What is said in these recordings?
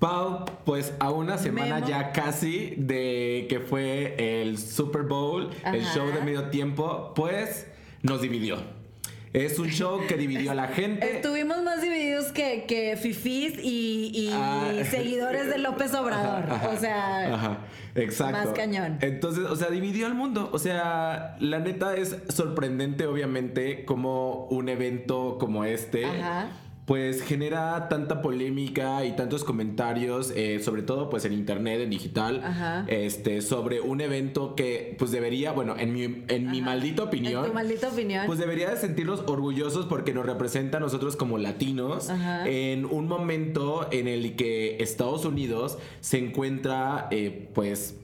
Pau, pues a una semana Memo. ya casi de que fue el Super Bowl, el show de medio tiempo, pues nos dividió. Es un show que dividió a la gente. Estuvimos más divididos que, que fifís y, y Ah. seguidores de López Obrador. Ajá, o sea, ajá, exacto. más cañón. Entonces, o sea, dividió al mundo. O sea, la neta es sorprendente, obviamente, como un evento como este. Ajá. Pues genera tanta polémica y tantos comentarios, eh, sobre todo pues en internet, en digital, Ajá. este, sobre un evento que pues debería, bueno, en mi, en mi maldita opinión, En tu maldita opinión. pues debería de sentirnos orgullosos porque nos representa a nosotros como latinos Ajá. en un momento en el que Estados Unidos se encuentra eh, pues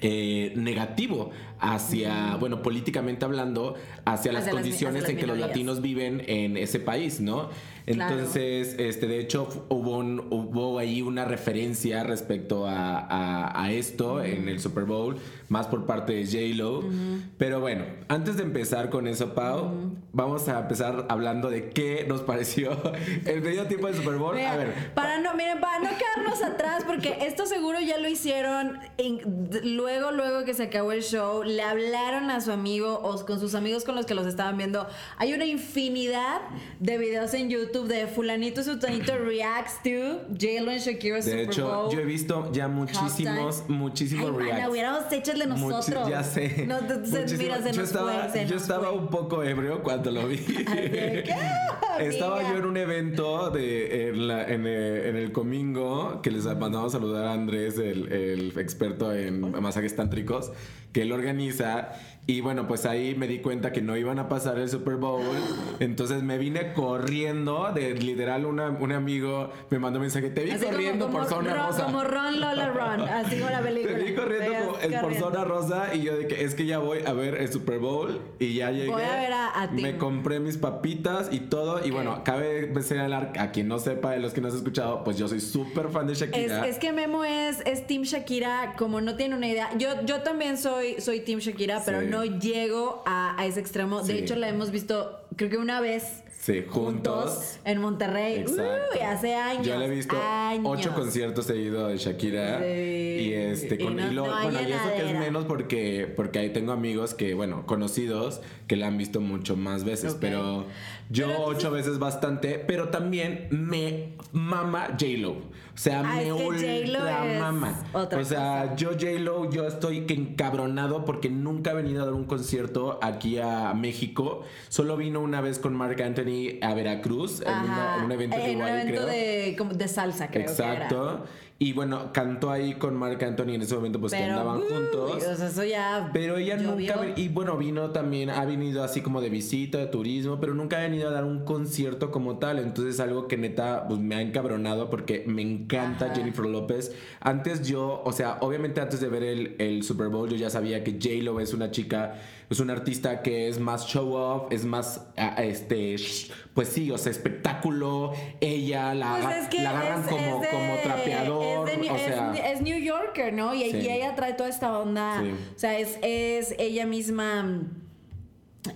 eh, negativo hacia, bueno, políticamente hablando, hacia las Hacia las- condiciones hacia las en que los latinos viven en ese país, ¿no? Claro. Entonces, este, de hecho, hubo, un- hubo ahí una referencia respecto a, a- a esto en el Super Bowl, más por parte de J-Lo. Pero bueno, antes de empezar con eso, Pau, vamos a empezar hablando de qué nos pareció el medio tiempo del Super Bowl. Mira, a ver, para no, miren, para no quedarnos atrás, porque esto seguro ya lo hicieron en- luego, luego que se acabó el show, le hablaron a su amigo o con sus amigos con los que los estaban viendo. Hay una infinidad de videos en YouTube de fulanito sutanito reacts to and Shakira de Super hecho, Bowl. yo he visto ya muchísimos, Halftime. muchísimos Ay, reacts. hubiéramos hecho el de Muchi- nosotros. ya sé. No, entonces, mira, se yo nos estaba, fue, se yo nos estaba fue. un poco ebrio cuando lo vi. ¿qué? Estaba yo en un evento de, en, la- en, eh, en el Comingo, que les mandamos a saludar a Andrés, el, el experto en masajes tántricos, que él organiza. Y bueno, pues ahí me di cuenta que no iban a pasar el Super Bowl. Entonces me vine corriendo, de literal, una- un amigo me mandó un mensaje, te vi Así corriendo como por zona Ron- rosa. Como Ron Lola Ron, así como la película. Te vi corriendo como- en- por corriendo. zona rosa y yo de que es que ya voy a ver el Super Bowl y ya llegué. Voy a ver a- a Tim. Me compré mis papitas y todo y bueno, cabe señalar a quien no sepa de los que no has escuchado, pues yo soy súper fan de Shakira. es que Memo es, es Team Shakira, como no tiene una idea. Yo, yo también soy, soy Team Shakira, pero no llego a, a ese extremo. De Sí. hecho, la hemos visto, creo que una vez Sí, juntos. en Monterrey. Uy, hace años. Yo le he visto años. ocho conciertos seguidos de Shakira. Sí. Y este Y con no- y lo- no hay bueno, y eso que es menos porque, porque ahí tengo amigos que, bueno, conocidos que la han visto mucho más veces. Pero yo Pero ocho veces bastante. Pero también me mama J-Lo. O sea, Ah, me ultra mama. otra o sea, cosa. yo J-Lo, yo estoy que encabronado porque nunca ha venido a dar un concierto aquí a México. Solo vino una vez con Mark Anthony a Veracruz en, una- Ajá. en un evento de En un Igual, evento creo. de, como de salsa, creo que era. Y bueno, cantó ahí con Marc Anthony en ese momento, pues que andaban uy, juntos. sea, eso ya. Pero ella llovió. nunca, y bueno, vino también, ha venido así como de visita, de turismo, pero nunca ha venido a dar un concierto como tal. Entonces algo que neta pues, me ha encabronado porque me encanta Ajá. Jennifer López. Antes yo, o sea, obviamente antes de ver el, el Super Bowl yo ya sabía que J-Lo es una chica, es una artista que es más show off, es más, ah, este, pues sí, o sea, espectáculo. Ella la, Pues aga- es que la agarran es- como, es de- como trapeador. De- o sea, es New Yorker, ¿no? Y, Sí. y ella trae toda esta onda. Sí. O sea, es, es ella misma.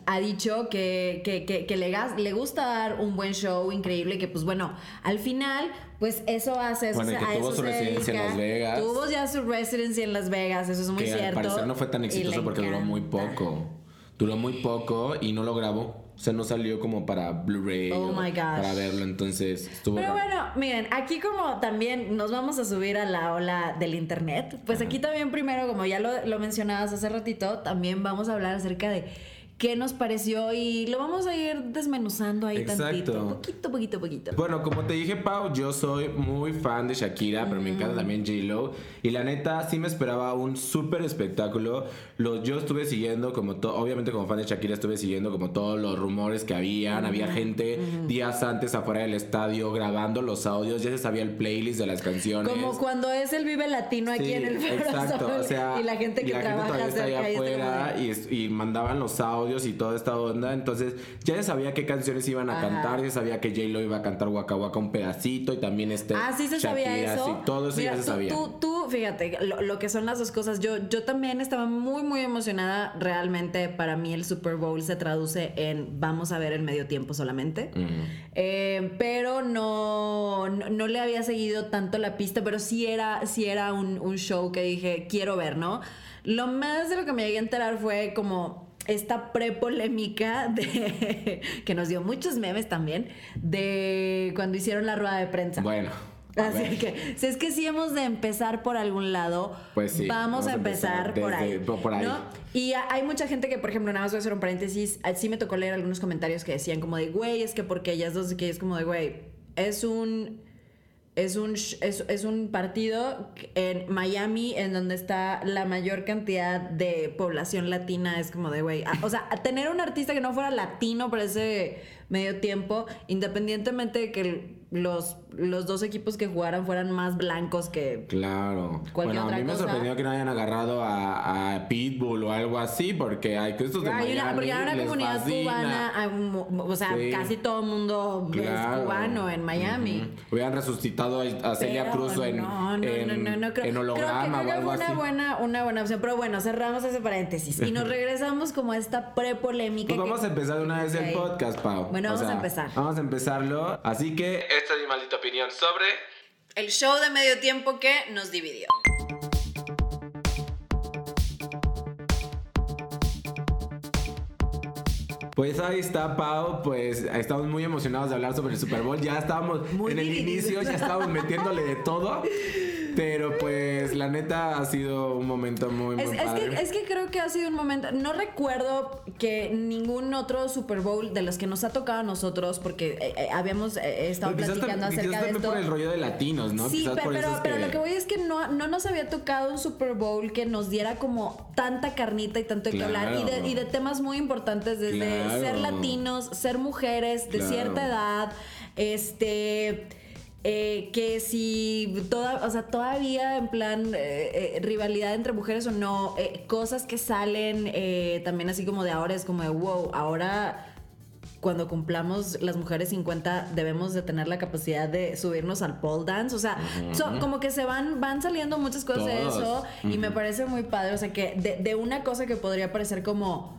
Ha dicho que, que, que, que le, le gusta dar un buen show increíble, que pues bueno, al final, pues eso hace, eso Bueno, y tuvo su residencia en. Las Vegas. Tuvo ya su residencia en Las Vegas, eso es muy que cierto. al parecer no fue tan exitoso porque duró muy poco. Duró muy poco y no lo grabó. O sea, no salió como para Blu-ray Oh para verlo. Entonces estuvo Pero raro. bueno, miren, aquí como también nos vamos a subir a la ola del internet, pues aquí también primero, como ya lo, lo mencionabas hace ratito, también vamos a hablar acerca de qué nos pareció y lo vamos a ir desmenuzando ahí Exacto. tantito, poquito, poquito, poquito. Bueno, como te dije, Pau, yo soy muy fan de Shakira, pero me encanta también J-Lo. Y la neta, sí me esperaba un súper espectáculo. Lo, yo estuve siguiendo, como obviamente como fan de Shakira, estuve siguiendo como todos los rumores que habían. Había gente días antes afuera del estadio grabando los audios, ya se sabía el playlist de las canciones. Como cuando es el Vive Latino aquí Sí, en el exacto, o sea, y la gente que trabaja todavía está cerca allá está afuera y, y mandaban los audios y toda esta onda, entonces ya se sabía qué canciones iban a Ajá. cantar, ya se sabía que J-Lo iba a cantar Waka Waka un pedacito y también este Ah, sí se sabía eso. sí, todo eso Mira, ya se tú, sabía. Tú, tú, fíjate, lo, lo que son las dos cosas, yo, yo también estaba muy, muy emocionada. Realmente para mí el Super Bowl se traduce en vamos a ver el medio tiempo solamente. Eh, pero no, no, no le había seguido tanto la pista, pero sí era, sí era un, un show que dije, quiero ver, ¿no? Lo más de lo que me llegué a enterar fue como esta prepolémica de que nos dio muchos memes también de cuando hicieron la rueda de prensa. Bueno. Así que, si es que sí hemos de empezar por algún lado, Pues sí, vamos, vamos a empezar, empezar por, ahí, por- ahí. ¿no? Y hay mucha gente que, por ejemplo, nada más voy a hacer un paréntesis, sí me tocó leer algunos comentarios que decían como de, güey, es que porque ellas dos, que es como de, güey, es un... Es un, es, es un partido en Miami en donde está la mayor cantidad de población latina. Es como de, güey, o sea, tener un artista que no fuera latino por ese medio tiempo, independientemente de que los, los dos equipos que jugaran fueran más blancos que... Claro. Cualquier bueno, a otra mí me sorprendió que no hayan agarrado a, a Pitbull o algo así, porque hay que estos de Hay una, porque hay una les comunidad fascina. cubana, o sea, Sí. casi todo el mundo Claro. es cubano en Miami. Ujú. Hubieran resucitado a a Celia Cruz en, no, no, en, no, no, creo, en holograma creo que, creo que o algo fue una así. buena, una buena opción. Pero bueno, cerramos ese paréntesis y nos regresamos como a esta pre-polémica. Pues que- vamos a empezar de una vez el podcast, Pau. Bueno, O vamos a sea, empezar. Vamos a empezarlo. Así que esta es mi maldita opinión sobre El show de medio tiempo que nos dividió. Pues ahí está, Pau. Pues estamos muy emocionados de hablar sobre el Super Bowl. Ya estábamos Muy en el inicio, ya estábamos metiéndole de todo. Pero pues la neta ha sido un momento muy, muy Es, es padre. que, es que creo que ha sido un momento. No recuerdo que ningún otro Super Bowl de los que nos ha tocado a nosotros, porque eh, eh, habíamos eh, estado Pero quizás platicando quizás acerca de también esto. por el rollo de latinos, ¿no? Sí, Quizás por pero, es pero lo que voy es que no, no nos había tocado un Super Bowl que nos diera como tanta carnita y tanto de hablar y de, y de temas muy importantes desde Claro. ser latinos, ser mujeres de Claro. cierta edad, este... eh, que si toda, o sea, todavía en plan eh, eh, rivalidad entre mujeres o no, cosas que salen también así como de ahora es como de wow, ahora cuando cumplamos las mujeres 50 debemos de tener la capacidad de subirnos al pole dance, o sea, so- como que se van van saliendo muchas cosas de eso y me parece muy padre, o sea, que de, de una cosa que podría parecer como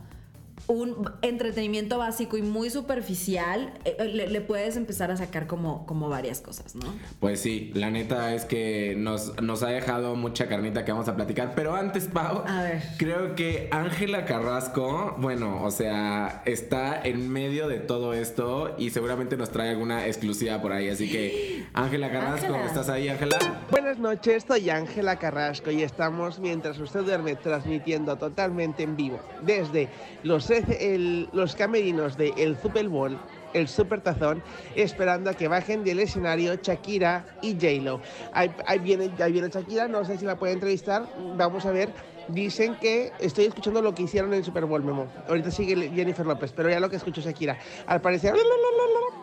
un entretenimiento básico y muy superficial, eh, eh, le, le puedes empezar a sacar como, como varias cosas, ¿no? Pues sí, la neta es que nos, nos ha dejado mucha carnita que vamos a platicar. Pero antes, Pau, A ver. creo que Ángela Carrasco, bueno, o sea, está en medio de todo esto y seguramente nos trae alguna exclusiva por ahí. Así que, Ángela Carrasco, Ángela. ¿estás ahí, Ángela? Buenas noches, soy Ángela Carrasco y estamos, mientras usted duerme, transmitiendo totalmente en vivo desde los, el- los camerinos de el Super Bowl, el Super Tazón, esperando a que bajen del escenario Shakira y J-Lo. Ahí, ahí viene, ahí viene Shakira, no sé si la puede entrevistar, vamos a ver. Dicen que estoy escuchando lo que hicieron en el Super Bowl, Memo. Ahorita sigue Jennifer López, pero ya lo que escucho es Shakira. Al parecer,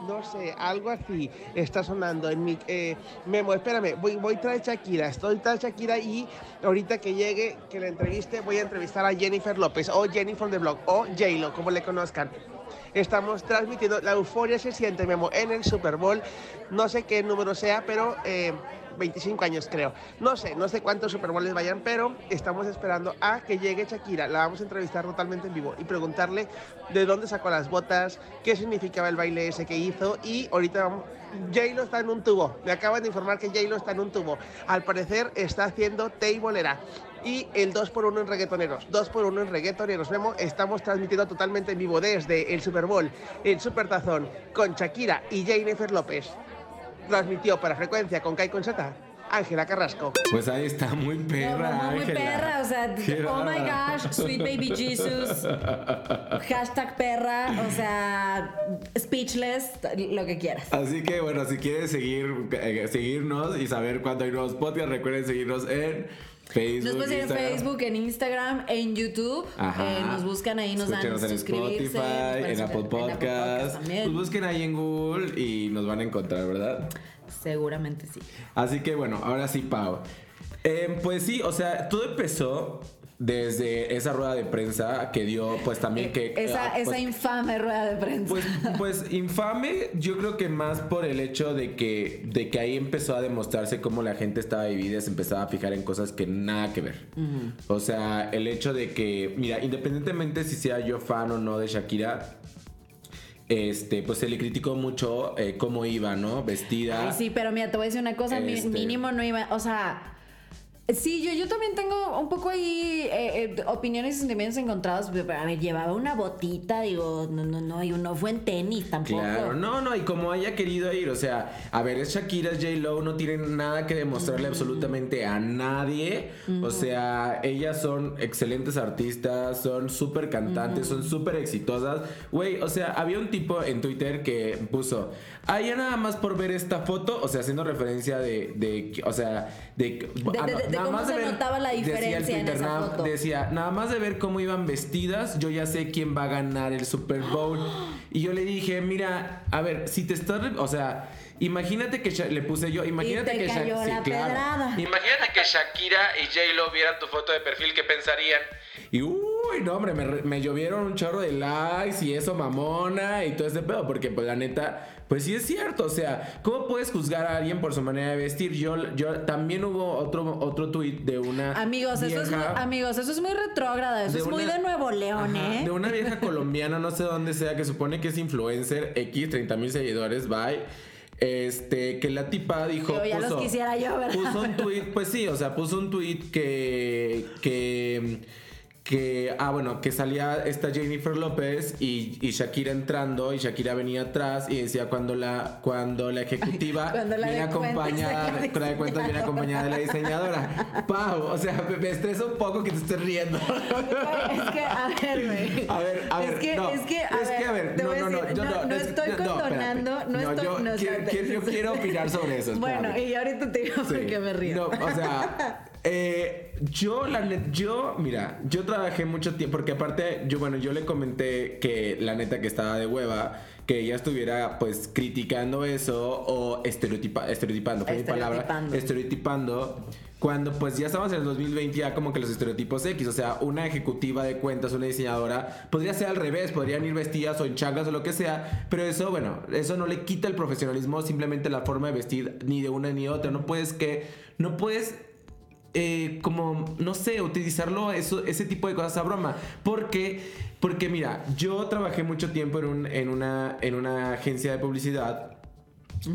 no sé, algo así está sonando en mi... eh, Memo, espérame, voy, voy tras Shakira, estoy tras Shakira y ahorita que llegue, que la entreviste, voy a entrevistar a Jennifer López o Jennifer the Blog o J-Lo, como le conozcan. Estamos transmitiendo, la euforia se siente, Memo, en el Super Bowl. No sé qué número sea, pero eh, 25 años creo. No sé, no sé cuántos Super Bowls vayan, pero estamos esperando a que llegue Shakira. La vamos a entrevistar totalmente en vivo y preguntarle de dónde sacó las botas, qué significaba el baile ese que hizo y ahorita vamos... J-Lo está en un tubo. Me acaban de informar que J-Lo está en un tubo. Al parecer está haciendo teibolera. Y el 2x1 en reggaetoneros. 2x1 en reggaetoneros. Vemos, estamos transmitiendo totalmente en vivo desde el Super Bowl, el Super Tazón, con Shakira y Jennifer López. Transmitió para frecuencia con Kai Conseta, Ángela Carrasco. Pues ahí está, muy perra, No, no, muy perra, o sea, Qué oh my gosh, sweet baby Jesus, hashtag perra, o sea, speechless, lo que quieras. Así que bueno, si quieres seguir, eh, seguirnos y saber cuándo hay nuevos podcasts, recuerden seguirnos en Facebook. Nos pueden seguir en Instagram. Facebook, en Instagram, en YouTube. Eh, nos buscan ahí, nos dan en suscribirse. Spotify, en Apple en Apple Podcast. Pues busquen ahí en Google y nos van a encontrar, ¿verdad? Seguramente sí. Así que bueno, ahora sí, Pau. Eh, pues sí, o sea, todo empezó desde esa rueda de prensa que dio, pues también que... Esa, ah, pues, esa infame rueda de prensa. pues, pues infame, yo creo que más por el hecho de que, de que ahí empezó a demostrarse cómo la gente estaba dividida, se empezaba a fijar en cosas que nada que ver. O sea, el hecho de que, mira, independientemente si sea yo fan o no de Shakira, este, pues se le criticó mucho eh, cómo iba, ¿no? Vestida. Ay, sí, pero mira, te voy a decir una cosa, Este- mínimo no iba, o sea, sí, yo, yo también tengo un poco ahí eh, eh, opiniones y sentimientos encontrados, a ver, llevaba una botita, digo, no, no, no, y uno fue en tenis tampoco. Claro, no, no, y como haya querido ir, o sea, a ver, es Shakira, es J-Lo, no tienen nada que demostrarle absolutamente a nadie. O sea, ellas son excelentes artistas, son súper cantantes, son súper exitosas. Güey, o sea, había un tipo en Twitter que puso, ah, ya nada más por ver esta foto, o sea, haciendo referencia de, o sea, de, ah, de- de nada cómo se notaba la decía diferencia en esa foto. decía, nada más de ver cómo iban vestidas, yo ya sé quién va a ganar el Super Bowl. Y yo le dije, mira, a ver, si te estás, o sea, imagínate que le puse yo, imagínate te que Sha- cayó la pedrada. Imagínate que Shakira y J-Lo vieran tu foto de perfil, ¿qué pensarían? Y uy, no, hombre, me, me llovieron un chorro de likes y eso mamona y todo ese pedo, porque pues la neta, pues sí es cierto, o sea, ¿cómo puedes juzgar a alguien por su manera de vestir? Yo, yo también hubo otro, otro tweet de una Amigos, eso es muy, amigos, eso es muy retrógrada, eso es muy de Nuevo León, Ajá, ¿eh? De una vieja colombiana, no sé dónde sea, que supone que es influencer, X, 30 mil seguidores, bye. Este, que la tipa dijo. Yo ya los quisiera yo, ¿verdad? Puso un tweet, pues sí, o sea, puso un tweet que. que que, ah, bueno, que salía esta Jennifer López y, y Shakira entrando y Shakira venía atrás y decía cuando la, cuando la ejecutiva Cuando la viene acompañada, la la de cuentas viene acompañada de la diseñadora. Pau, o sea, me, me estresa un poco que te estés riendo. Es que, a ver, güey. A ver, a ver, Es que, no, es que, a es ver, que, a ver, te no, no, no, decir, yo no, no es- estoy condonando, no, estoy, yo no, quiero, espérate. quiero, quiero opinar sobre eso. Bueno, y ahorita te digo por qué me río. No, o sea, eh, yo, la net- yo, mira, yo trabajé mucho tiempo, porque aparte, yo, bueno, yo le comenté que la neta que estaba de hueva, que ella estuviera, pues, criticando eso o estereotipa, estereotipando, fue mi palabra, Estereotipando. estereotipando. Cuando pues ya estamos en el 2020 ya como que los estereotipos X, o sea, una ejecutiva de cuentas, una diseñadora, podría ser al revés, podrían ir vestidas o en changas o lo que sea, pero eso, bueno, eso no le quita el profesionalismo, simplemente la forma de vestir ni de una ni de otra, no puedes que, no puedes eh, como, no sé, utilizarlo ese tipo de cosas a broma. Porque, porque mira, yo trabajé mucho tiempo en, un- en, una, en una agencia de publicidad.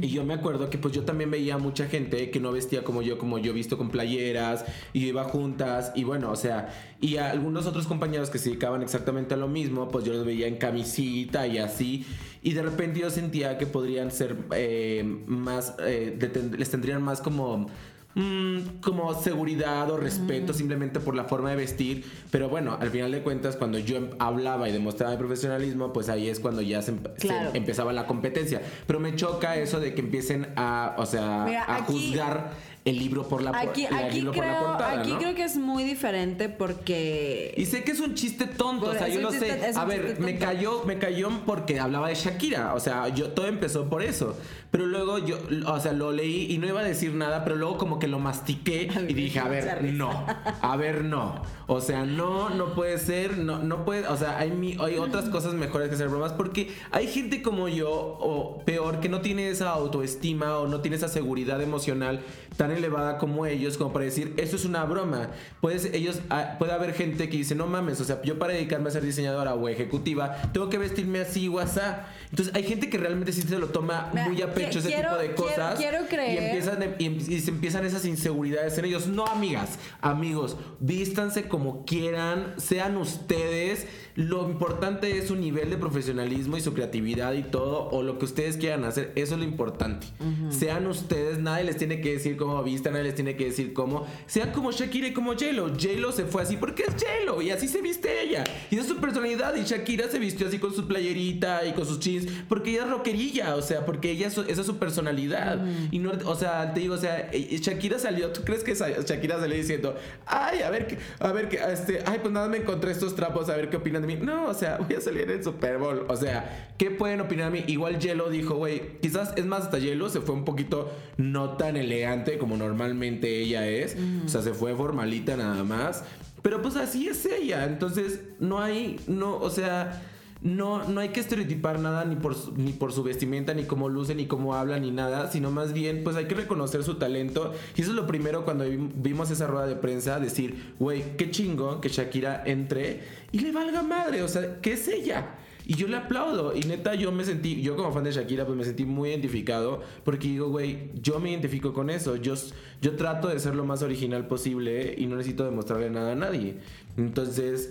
Y yo me acuerdo que pues yo también veía mucha gente que no vestía como yo, como yo visto con playeras y iba juntas y bueno, o sea, y a algunos otros compañeros que se dedicaban exactamente a lo mismo, pues yo los veía en camisita y así y de repente yo sentía que podrían ser eh, más, eh, les tendrían más como mm, como seguridad o respeto simplemente por la forma de vestir. Pero bueno, al final de cuentas, cuando yo em- hablaba y demostraba mi profesionalismo, pues ahí es cuando ya se, em- se empezaba la competencia. Pero me choca eso de que empiecen a, o sea, Mira, a aquí- juzgar el libro por la, Aquí, aquí, libro por la creo, portada, aquí ¿no? creo que es muy diferente porque... Y sé que es un chiste tonto, Por- o sea, yo lo chiste- sé. A ver, me cayó, me cayó porque hablaba de Shakira, o sea, yo todo empezó por eso. Pero luego yo, o sea, lo leí y no iba a decir nada, pero luego como que lo mastiqué A y dije, a ver, no, a ver, no. O sea, no, no puede ser, no, no puede, o sea, hay, mi- hay otras cosas mejores que hacer bromas porque hay gente como yo, o peor, que no tiene esa autoestima o no tiene esa seguridad emocional tan elevada como ellos, como para decir, eso es una broma. Puedes, ellos, ah, puede haber gente que dice, no mames, o sea, yo para dedicarme a ser diseñadora o ejecutiva, tengo que vestirme así o asá. Entonces, hay gente que realmente sí se lo toma Mira, muy a pecho ese quiero- tipo de quiero- cosas. quiero creer- Y empiezan, y, em- y se empiezan esas inseguridades en ellos. No, amigas, amigos, vístanse como quieran, sean ustedes. Lo importante es su nivel de profesionalismo y su creatividad y todo, o lo que ustedes quieran hacer, eso es lo importante. Sean ustedes, nadie les tiene que decir cómo vistan, nadie les tiene que decir cómo. Sean como Shakira y como J-Lo. J-Lo se fue así porque es J-Lo y así se viste ella. Y es su personalidad. Y Shakira se vistió así con su playerita y con sus jeans porque ella es rockerilla, o sea, porque ella es su- esa es su personalidad. Y no, o sea, te digo, o sea, eh, Shakira salió, ¿tú crees que Shakira salió diciendo, ay, a ver, qué- a ver, este, ay, pues nada, me encontré estos trapos, a ver qué opinan de mí? No, o sea, voy a salir en el Super Bowl. O sea, ¿qué pueden opinar de mí? Igual Yelo dijo, güey, quizás, es más, hasta Yelo se fue un poquito no tan elegante como normalmente ella es. O sea, se fue formalita nada más. Pero pues así es ella. Entonces, no hay, no, o sea, no, no hay que estereotipar nada ni por, su- ni por su vestimenta, ni cómo luce, ni cómo habla, ni nada, sino más bien, pues hay que reconocer su talento. Y eso es lo primero cuando vi- vimos esa rueda de prensa, decir, güey, qué chingón que Shakira entre y le valga madre, o sea, que es ella. Y yo le aplaudo. Y neta, yo me sentí, yo como fan de Shakira, pues me sentí muy identificado. Porque digo, güey, yo me identifico con eso. Yo, yo trato de ser lo más original posible y no necesito demostrarle nada a nadie. Entonces,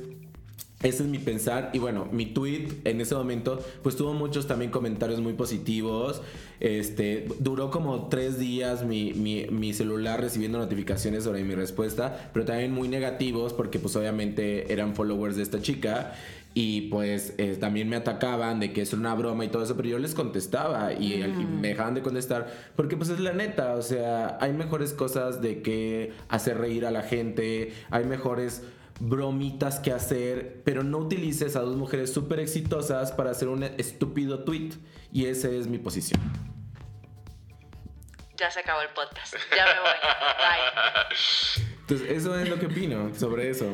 ese es mi pensar. Y bueno, mi tweet en ese momento, pues tuvo muchos también comentarios muy positivos. Este, duró como tres días mi, mi- mi celular recibiendo notificaciones sobre mi respuesta, pero también muy negativos porque pues obviamente eran followers de esta chica. Y pues eh, también me atacaban de que es una broma y todo eso, pero yo les contestaba y, y me dejaban de contestar porque pues es la neta, o sea, hay mejores cosas de que hacer reír a la gente, hay mejores bromitas que hacer, pero no utilices a dos mujeres súper exitosas para hacer un estúpido tweet. Y esa es mi posición. Ya se acabó el podcast. Ya me voy. Bye. Entonces, eso es lo que opino sobre eso.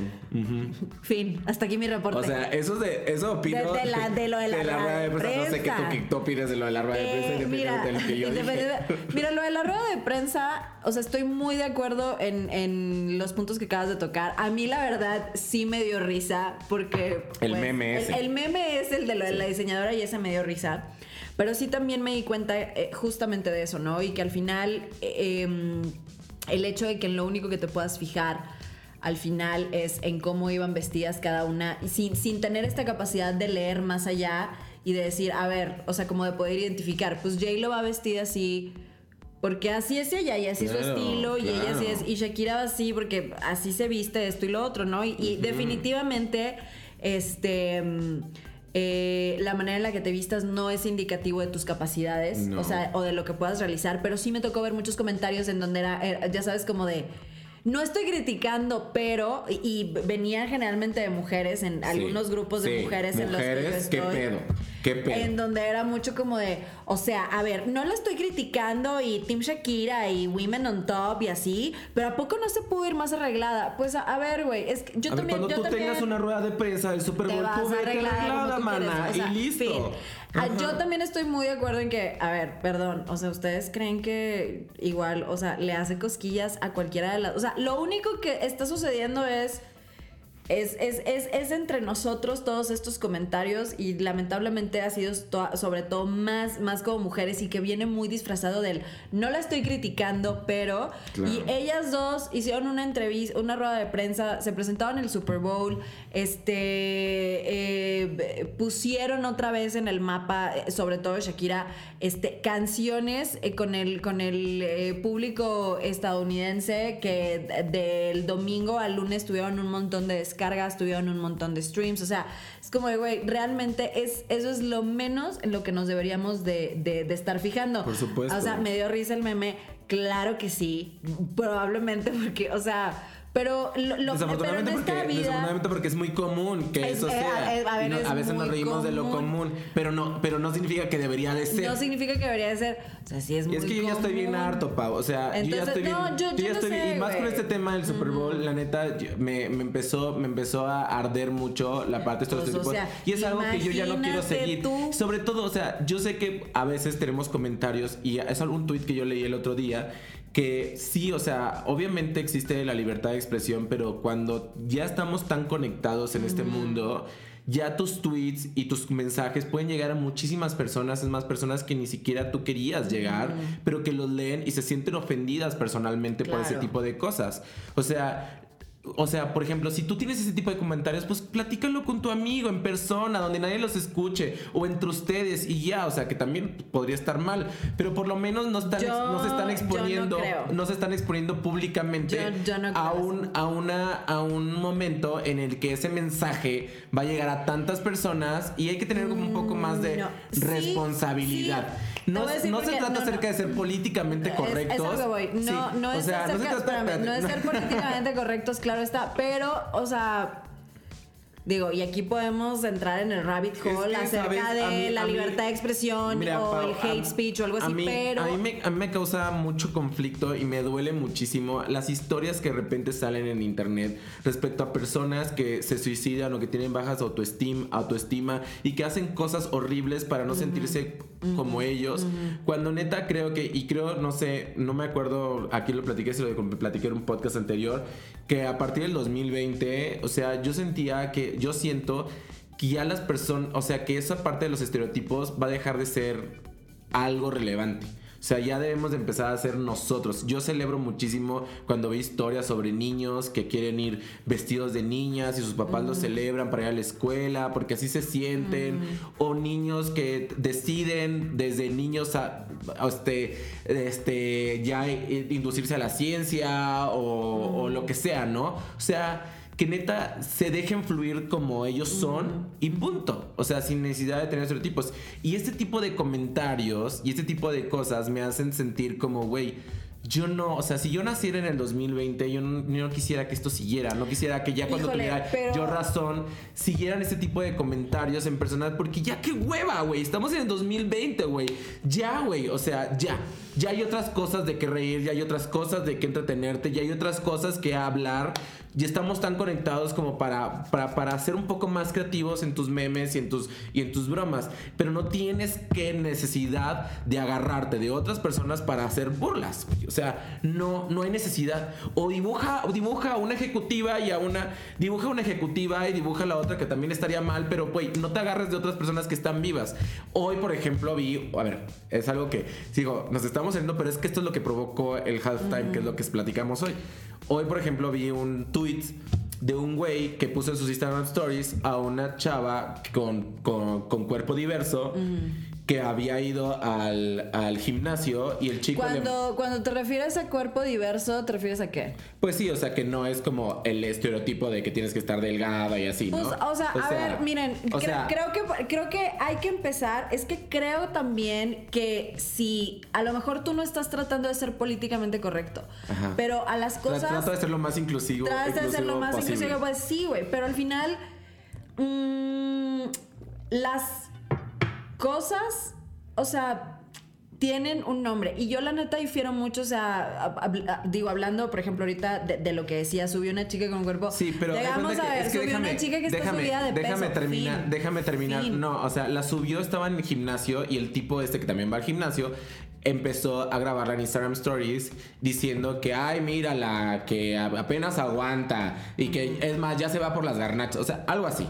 Fin. Hasta aquí mi reporte. O sea, eso de eso opino De- de la- de lo de la rueda de prensa. No sé qué tú, prensa. tú opinas de lo de la rueda de prensa, Eh, mira, independientemente de lo que yo dije. mira, lo de la rueda de prensa, o sea, estoy muy de acuerdo en, en los puntos que acabas de tocar. A mí, la verdad, sí me dio risa porque... El pues, meme el- ese. El, meme es el de lo de la diseñadora y ese me dio risa. Pero sí también me di cuenta eh, justamente de eso, ¿no? Y que al final, eh, em, el hecho de que lo único que te puedas fijar al final es en cómo iban vestidas cada una, y sin, sin tener esta capacidad de leer más allá y de decir, a ver, o sea, como de poder identificar, pues J-Lo va vestida así. Porque así es ella y así Claro, su estilo y ella así es. Y Shakira va así porque así se viste esto y lo otro, ¿no? Y, y definitivamente, este. Eh, la manera en la que te vistas no es indicativo de tus capacidades, No. o sea, o de lo que puedas realizar, pero sí me tocó ver muchos comentarios en donde era, era, ya sabes, como de, no estoy criticando, pero, y, y venían generalmente de mujeres, en algunos grupos de Sí, mujeres, en los que yo mujeres, ¿qué estoy. pedo? ¿Qué pedo? En donde era mucho como de, o sea, a ver, no la estoy criticando y Team Shakira y Women on Top y así, pero ¿a poco no se pudo ir más arreglada? Pues a, a ver, güey, es que yo a ver, también... cuando yo tú tengas una rueda de prensa del Super Bowl, tú vete arreglada, mana, O sea, y listo. Ah. Yo también estoy muy de acuerdo en que, a ver, perdón, o sea, ustedes creen que igual, o sea, le hace cosquillas a cualquiera de las... O sea, lo único que está sucediendo es... Es, es, es, es entre nosotros todos estos comentarios y lamentablemente ha sido to- sobre todo más, más como mujeres y que viene muy disfrazado del no la estoy criticando, pero Claro. y ellas dos hicieron una entrevista, una rueda de prensa, se presentaron en el Super Bowl, este eh, pusieron otra vez en el mapa, eh, sobre todo Shakira, este canciones eh, con el con el eh, público estadounidense que de- del domingo al lunes tuvieron un montón de descargas, tuvieron un montón de streams, o sea, es como de, güey, realmente es eso es lo menos en lo que nos deberíamos de, de- de estar fijando. Por supuesto. O sea, me dio risa el meme, claro que sí, probablemente porque, o sea, pero lo, lo- pero en Desafortunadamente, porque, vida desafortunadamente porque es muy común que Es- eso eh, sea. eh, a ver, Y no- a veces nos reímos de lo común. común, pero no, pero no significa que debería de ser. no significa que debería de ser, o sea, sí es Y muy es que yo ya estoy bien común. harto, Pau. O sea, yo ya Entonces, estoy bien. no, yo- yo ya no estoy bien- sé, Y más con este tema del Super Bowl, la neta, yo- me, me empezó, me empezó a arder mucho la parte de estos Pues, o sea, y es algo que yo ya no quiero seguir. tú. Sobre todo, o sea, yo sé que a veces tenemos comentarios, y es algún tweet que yo leí el otro día. Que sí, o sea, obviamente existe la libertad de expresión, pero cuando ya estamos tan conectados en este mundo, ya tus tweets y tus mensajes pueden llegar a muchísimas personas, es más personas que ni siquiera tú querías llegar, pero que los leen y se sienten ofendidas personalmente por ese tipo de cosas. O sea, o sea, por ejemplo, si tú tienes ese tipo de comentarios, pues platícalo con tu amigo en persona, donde nadie los escuche, o entre ustedes y ya, o sea, que también podría estar mal, pero por lo menos no, están, Yo- no se están no exponiendo, no se están exponiendo públicamente Yo- yo no creo a, un, a, una, a un momento en el que ese mensaje va a llegar a tantas personas y hay que tener como un poco más de Mm. Sí, responsabilidad. sí. No, no se trata acerca de ser políticamente correctos. Es, voy. No, Sí, no o es sea, no se acerca- trata- espérame, no es ser políticamente correctos, claro está, pero, o sea, Digo, y aquí podemos entrar en el rabbit que, hole acerca ¿sabes? de A mí- la mí- libertad de expresión Mira, o Pau, el hate a- speech o algo a así, mí- pero... A mí, me, a mí me causa mucho conflicto y me duele muchísimo las historias que de repente salen en internet respecto a personas que se suicidan o que tienen bajas autoestima, autoestima y que hacen cosas horribles para no sentirse como ellos. Cuando neta creo que, y creo, no sé, no me acuerdo, aquí lo platiqué, se lo platiqué en un podcast anterior, que a partir del 2020, o sea, yo sentía que, yo siento que ya las personas, o sea, que esa parte de los estereotipos va a dejar de ser algo relevante. O sea, ya debemos de empezar a ser nosotros. Yo celebro muchísimo cuando veo historias sobre niños que quieren ir vestidos de niñas y sus papás los celebran para ir a la escuela porque así se sienten. O niños que deciden desde niños a, a este, este, ya inducirse a la ciencia o, o lo que sea, ¿no? O sea, que neta se dejen fluir como ellos son y punto. O sea, sin necesidad de tener estereotipos. Y este tipo de comentarios y este tipo de cosas me hacen sentir como, güey, yo no, o sea, si yo naciera en el 2020, yo no, yo no quisiera que esto siguiera, no quisiera que ya cuando Híjole, tuviera pero- yo razón, siguieran este tipo de comentarios en personal, porque ya qué hueva, güey, estamos en el 2020, güey, ya, güey, o sea, ya, ya hay otras cosas de que reír, ya hay otras cosas de que entretenerte, ya hay otras cosas que hablar, ya estamos tan conectados como para, para, para ser un poco más creativos en tus memes y en tus, y en tus bromas, pero no tienes que necesidad de agarrarte de otras personas para hacer burlas, o sea, no, no hay necesidad, o dibuja, o dibuja a una ejecutiva y a una, dibuja a una ejecutiva y dibuja a la otra que también estaría mal, pero güey, no te agarres de otras personas que están vivas. Hoy, por ejemplo, vi, a ver, es algo que, digo, nos estamos yendo, pero es que esto es lo que provocó el halftime, que es lo que platicamos hoy. Hoy, por ejemplo, vi un tweet de un güey que puso en sus Instagram Stories a una chava con- con cuerpo diverso que había ido al, al gimnasio y el chico le- Cuando, cuando te refieres a cuerpo diverso, ¿te refieres a qué? Pues sí, o sea que no es como el estereotipo de que tienes que estar delgada y así, Pues, ¿no? o sea, a ver, miren, o cre- sea, creo, que, creo que hay que empezar. Es que creo también que si a lo mejor tú no estás tratando de ser políticamente correcto, Ajá. pero a las cosas. trata de ser lo más inclusivo. Tratas de ser lo más posible. inclusivo, pues sí, güey. Pero al final, mm, las cosas, o sea, tienen un nombre. Y yo la neta difiero mucho, o sea, a- a- a- digo, hablando, por ejemplo, ahorita de, de lo que decía, subió una chica con cuerpo. Sí, pero cuenta a ver, es que subió déjame, una chica que está déjame, subida de déjame peso. terminar, Fin. déjame terminar. Fin. No, o sea, la subió, estaba en el gimnasio y el tipo este que también va al gimnasio empezó a grabarla en Instagram Stories diciendo que ay mira la que apenas aguanta y que es más ya se va por las garnachas o sea algo así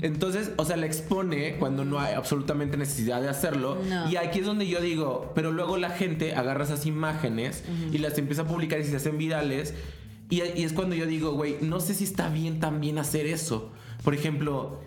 entonces o sea la expone cuando no hay absolutamente necesidad de hacerlo No. y aquí es donde yo digo pero luego la gente agarra esas imágenes y las empieza a publicar y se hacen virales y, y es cuando yo digo, güey, no sé si está bien también hacer eso. Por ejemplo,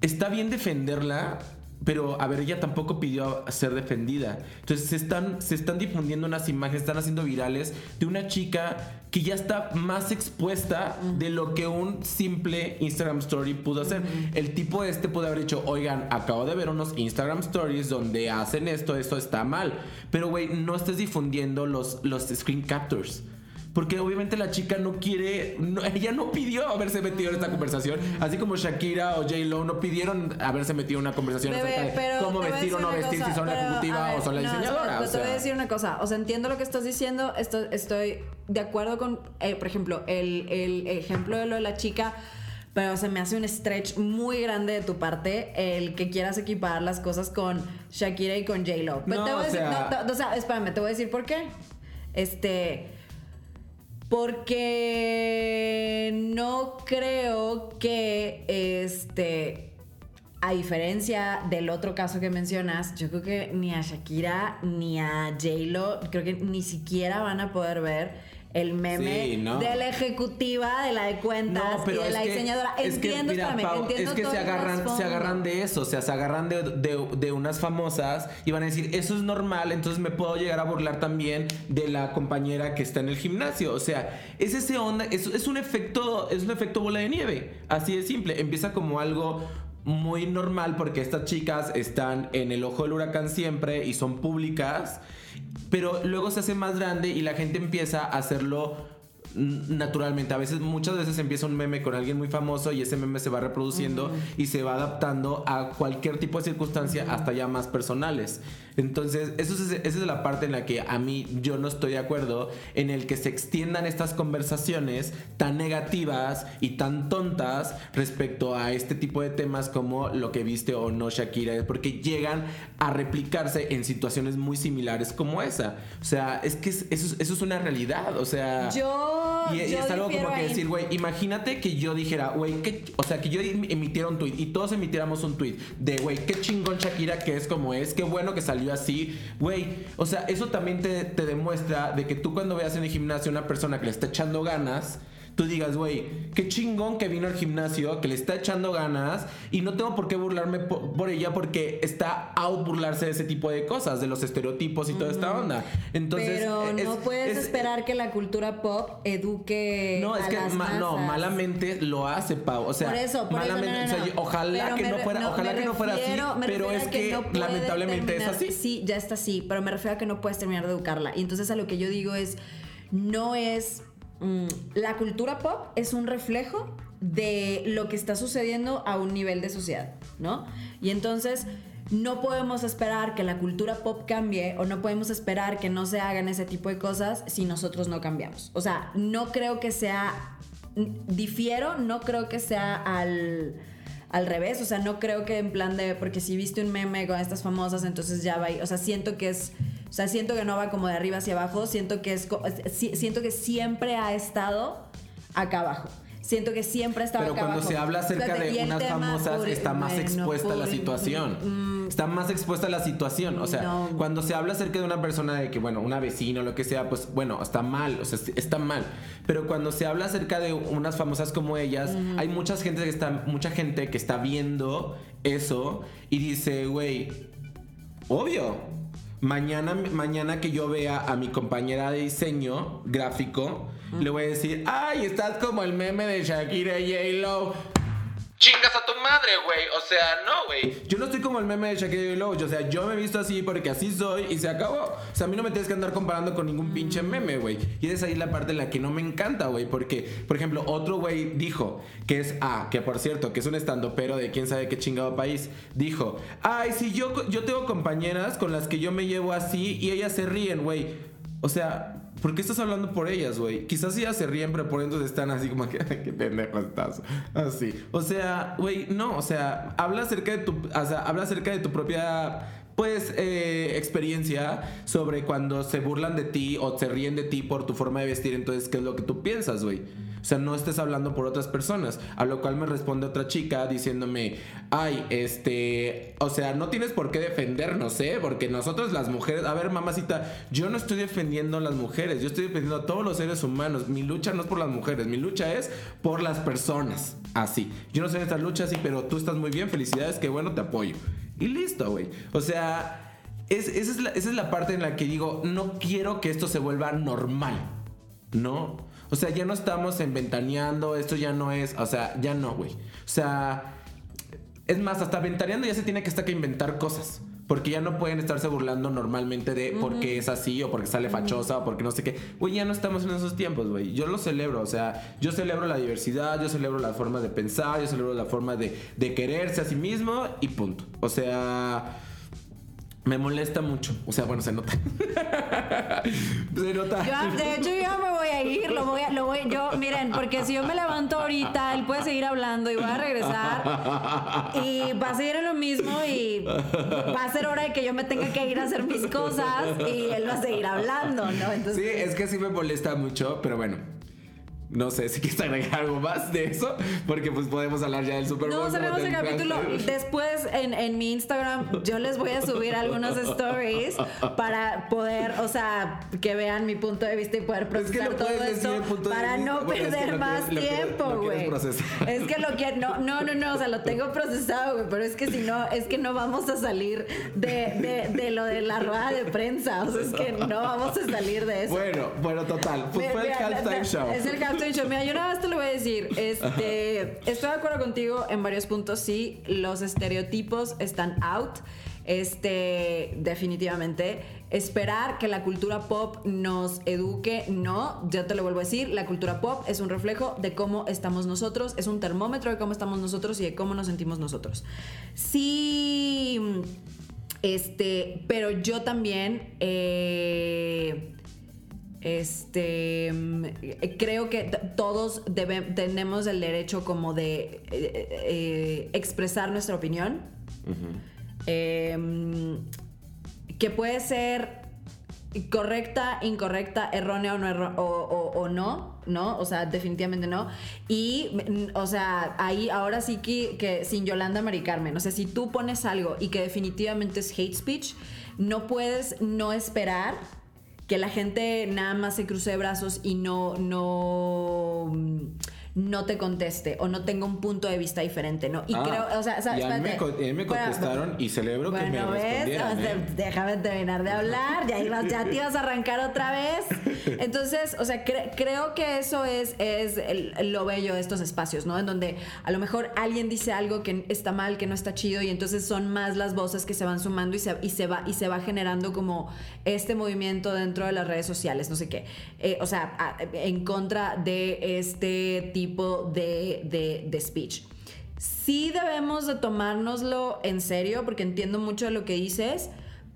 está bien defenderla, pero a ver, ella tampoco pidió ser defendida. Entonces se están, se están difundiendo unas imágenes, están haciendo virales de una chica que ya está más expuesta de lo que un simple Instagram Story pudo hacer. El tipo este pudo haber dicho, oigan, acabo de ver unos Instagram Stories donde hacen esto, esto está mal. Pero, güey, no estés difundiendo los, los screen captures. Porque obviamente la chica no quiere, no- ella no pidió haberse metido en esta conversación, así como Shakira o J Lo no pidieron haberse metido en una conversación Bebé, acerca de cómo vestir o no vestir, cosa, si son la ejecutiva ver, o son la no, diseñadora. pero o te voy a decir una cosa. O sea, entiendo lo que estás diciendo. Estoy, estoy de acuerdo con, eh, por ejemplo, el, el ejemplo de lo de la chica. Pero se me hace un stretch muy grande de tu parte el que quieras equiparar las cosas con Shakira y con J-Lo. Pero No, te voy a o decir, sea- no, te- o sea, espérame, te voy a decir por qué. Este. Porque no creo que este. A diferencia del otro caso que mencionas, yo creo que ni a Shakira ni a J-Lo, creo que ni siquiera van a poder ver el meme Sí, ¿no? de la ejecutiva, de la de cuentas No, pero y de la que- diseñadora. es que, entiendo, mira, Pau, entiendo es que todo se agarran, se agarran de eso, o sea, se agarran de, de- de unas famosas y van a decir, eso es normal, entonces me puedo llegar a burlar también de la compañera que está en el gimnasio. O sea, es ese onda, es, es un efecto, es un efecto bola de nieve. Así de simple. Empieza como algo muy normal porque estas chicas están en el ojo del huracán siempre y son públicas, pero luego se hace más grande y la gente empieza a hacerlo naturalmente. A veces, muchas veces empieza un meme con alguien muy famoso y ese meme se va reproduciendo y se va adaptando a cualquier tipo de circunstancia, hasta ya más personales. Entonces, eso es, esa es la parte en la que a mí yo no estoy de acuerdo en el que se extiendan estas conversaciones tan negativas y tan tontas respecto a este tipo de temas como lo que viste o no Shakira, porque llegan a replicarse en situaciones muy similares como esa. O sea, es que es- eso, es- eso es una realidad. O sea, Yo. Y, y yo es algo como que decir, güey, imagínate que yo dijera, güey, o sea, que yo em- emitiera un tweet y todos emitiéramos un tweet de, güey, qué chingón Shakira que es como es, qué bueno que salió así, güey. O sea, eso también te, te demuestra de que tú cuando veas en el gimnasio una persona que le está echando ganas, tú digas, güey, qué chingón que vino al gimnasio, que le está echando ganas y no tengo por qué burlarme po- por, ella porque está out burlarse de ese tipo de cosas, de los estereotipos y toda esta onda. Entonces, Pero es- no puedes es- esperar que la cultura pop eduque. no, es a que las ma- no, malamente lo hace, Pau. O sea, Por eso, por eso, malamente, no, no, o sea, ojalá Pero que me no fuera, ojalá que no fuera así, pero es que, lamentablemente es así. Sí, ya está así, pero me refiero a que no puedes terminar de educarla. Y entonces a lo que yo digo es, no es... mm, la cultura pop es un reflejo de lo que está sucediendo a un nivel de sociedad, ¿no? Y entonces no podemos esperar que la cultura pop cambie o no podemos esperar que no se hagan ese tipo de cosas si nosotros no cambiamos. O sea, no creo que sea difiero, no creo que sea al, al revés, o sea, no creo que en plan de, porque si viste un meme con estas famosas, entonces ya va o sea, siento que es, o sea, siento que no va como de arriba hacia abajo, siento que es, siento que siempre ha estado acá abajo. Siento que siempre ha estado Pero acá cuando abajo. se habla acerca de unas famosas, puri- está más bueno, expuesta la puri- situación. Está más expuesta la situación. O sea, No. cuando se habla acerca de una persona de que, bueno, una vecina o lo que sea, pues bueno, está mal. O sea, está mal. Pero cuando se habla acerca de unas famosas como ellas, hay mucha gente que está, mucha gente que está viendo eso y dice, güey, obvio. Mañana, mañana que yo vea a mi compañera de diseño gráfico, le voy a decir, ay, estás como el meme de Shakira y J-Lo. Chingas a tu madre, güey. O sea, no, güey. Yo no estoy como el meme de Shakira y. O sea, yo me he visto así porque así soy y se acabó. O sea, a mí no me tienes que andar comparando con ningún pinche meme, güey. Y es ahí la parte en la que no me encanta, güey. Porque, por ejemplo, otro güey dijo que es, ah, que por cierto, que es un estandopero de quién sabe qué chingado país. Dijo, ay, si yo, yo tengo compañeras con las que yo me llevo así y ellas se ríen, güey. O sea, ¿por qué estás hablando por ellas, güey? Quizás ellas se ríen, pero por dentro están así como que, "Ay, qué pendejo estás. Así. O sea, güey, no, o sea, habla acerca de tu, o sea, habla acerca de tu propia pues eh, experiencia sobre cuando se burlan de ti o se ríen de ti por tu forma de vestir, entonces qué es lo que tú piensas, güey. O sea, no estés hablando por otras personas. A lo cual me responde otra chica diciéndome, ay, este, o sea, no tienes por qué defendernos, ¿eh? Porque nosotros las mujeres, a ver, mamacita, yo no estoy defendiendo a las mujeres, yo estoy defendiendo a todos los seres humanos. Mi lucha no es por las mujeres, mi lucha es por las personas. Así. Yo no sé en estas luchas, sí, pero tú estás muy bien, felicidades, qué bueno, te apoyo. Y listo, güey. O sea, es- esa, es la, parte en la que digo, no quiero que esto se vuelva normal. ¿No? O sea, ya no estamos en ventaneando, esto ya no es, o sea, ya no, güey. O sea, es más, hasta ventaneando ya se tiene que estar que inventar cosas. Porque ya no pueden estarse burlando normalmente de porque es así o porque sale fachosa o porque no sé qué. Güey, ya no estamos en esos tiempos, güey. Yo lo celebro, o sea, yo celebro la diversidad, yo celebro las formas de pensar, yo celebro la forma de, de quererse a sí mismo y punto. O sea, me molesta mucho. O sea, bueno, se nota. se nota. Yo, de hecho, yo me voy a ir, lo voy a, lo voy, yo, miren, porque si yo me levanto ahorita, él puede seguir hablando y voy a regresar y va a seguir en lo mismo y va a ser hora de que yo me tenga que ir a hacer mis cosas y él va a seguir hablando, ¿no? Entonces, Sí, es que sí me molesta mucho, pero bueno. No sé si quieres agregar algo más de eso, porque pues podemos hablar ya del Super Bowl. No, cerremos el capítulo. Después en, en mi Instagram yo les voy a subir algunos stories para poder, o sea, que vean mi punto de vista y poder Es que procesar todo esto para no porque es que perder lo más lo tiempo, güey. Es que lo quiero, no, no, no, no, o sea, lo tengo procesado, güey, pero es que si no, es que no vamos a salir de, de, de lo de la rueda de prensa, o sea, es que no vamos a salir de eso. Bueno, bueno, total. Pues fue el halftime show. Es el show. Mira, yo nada más te lo voy a decir. Este, estoy de acuerdo contigo en varios puntos. Sí, los estereotipos están out. Este, definitivamente. esperar que la cultura pop nos eduque, no, yo te lo vuelvo a decir, la cultura pop es un reflejo de cómo estamos nosotros, es un termómetro de cómo estamos nosotros y de cómo nos sentimos nosotros. Sí, este, pero yo también... eh, este mm, creo que todos debe- tenemos el derecho como de eh, eh, expresar nuestra opinión Eh, que puede ser correcta, incorrecta, errónea o no, erro- o, o- o no, ¿no? O sea, definitivamente no. Y, mm, o sea, ahí ahora sí que, que sin Yolanda Mari Carmen, o sea, si tú pones algo y que definitivamente es hate speech, no puedes no esperar que la gente nada más se cruce de brazos y no, no, mm, no te conteste o no tenga un punto de vista diferente, ¿no? Y Ah, creo, o sea, ¿sabes? y a mí me, Bueno, contestaron y celebro que me bueno, ¿ves? respondieran. ¿eh? Déjame terminar de hablar, ya, ibas, ya te ibas a arrancar otra vez. Entonces, o sea, cre- creo que eso es, es el- lo bello de estos espacios, ¿no? En donde a lo mejor alguien dice algo que está mal, que no está chido, y entonces son más las voces que se van sumando y se, y se, va, y se va generando como este movimiento dentro de las redes sociales, no sé qué. Eh, o sea, en contra de este tipo de, de, de speech. Sí debemos de tomárnoslo en serio, porque entiendo mucho de lo que dices,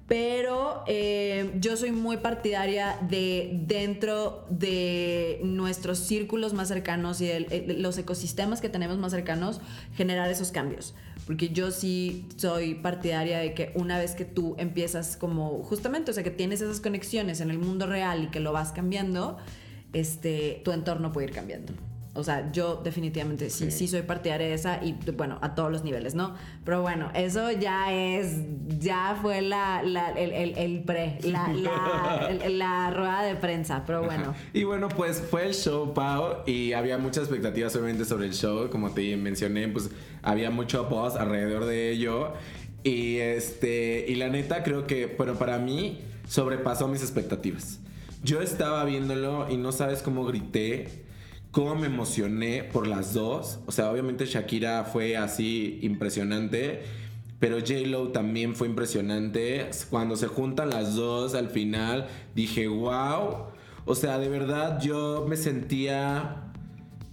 pero eh, yo soy muy partidaria de dentro de nuestros círculos más cercanos y de los ecosistemas que tenemos más cercanos, generar esos cambios. Porque yo sí soy partidaria de que una vez que tú empiezas como justamente, o sea, que tienes esas conexiones en el mundo real y que lo vas cambiando, este, tu entorno puede ir cambiando. O sea, yo definitivamente sí, sí soy partidaria de esa y bueno, a todos los niveles, ¿no? Pero bueno, eso ya es, ya fue la, la- el, el- el pre, la, la, el- la rueda de prensa, pero bueno. Ajá. Y bueno, pues fue el show, Pau, y había muchas expectativas obviamente sobre el show, como te mencioné, pues había mucho post alrededor de ello. Y este, y la neta creo que, bueno, para mí sobrepasó mis expectativas. Yo estaba viéndolo y no sabes cómo grité, cómo me emocioné por las dos. O sea, obviamente Shakira fue así impresionante. Pero J-Lo también fue impresionante. Cuando se juntan las dos al final, dije, wow. O sea, de verdad yo me sentía...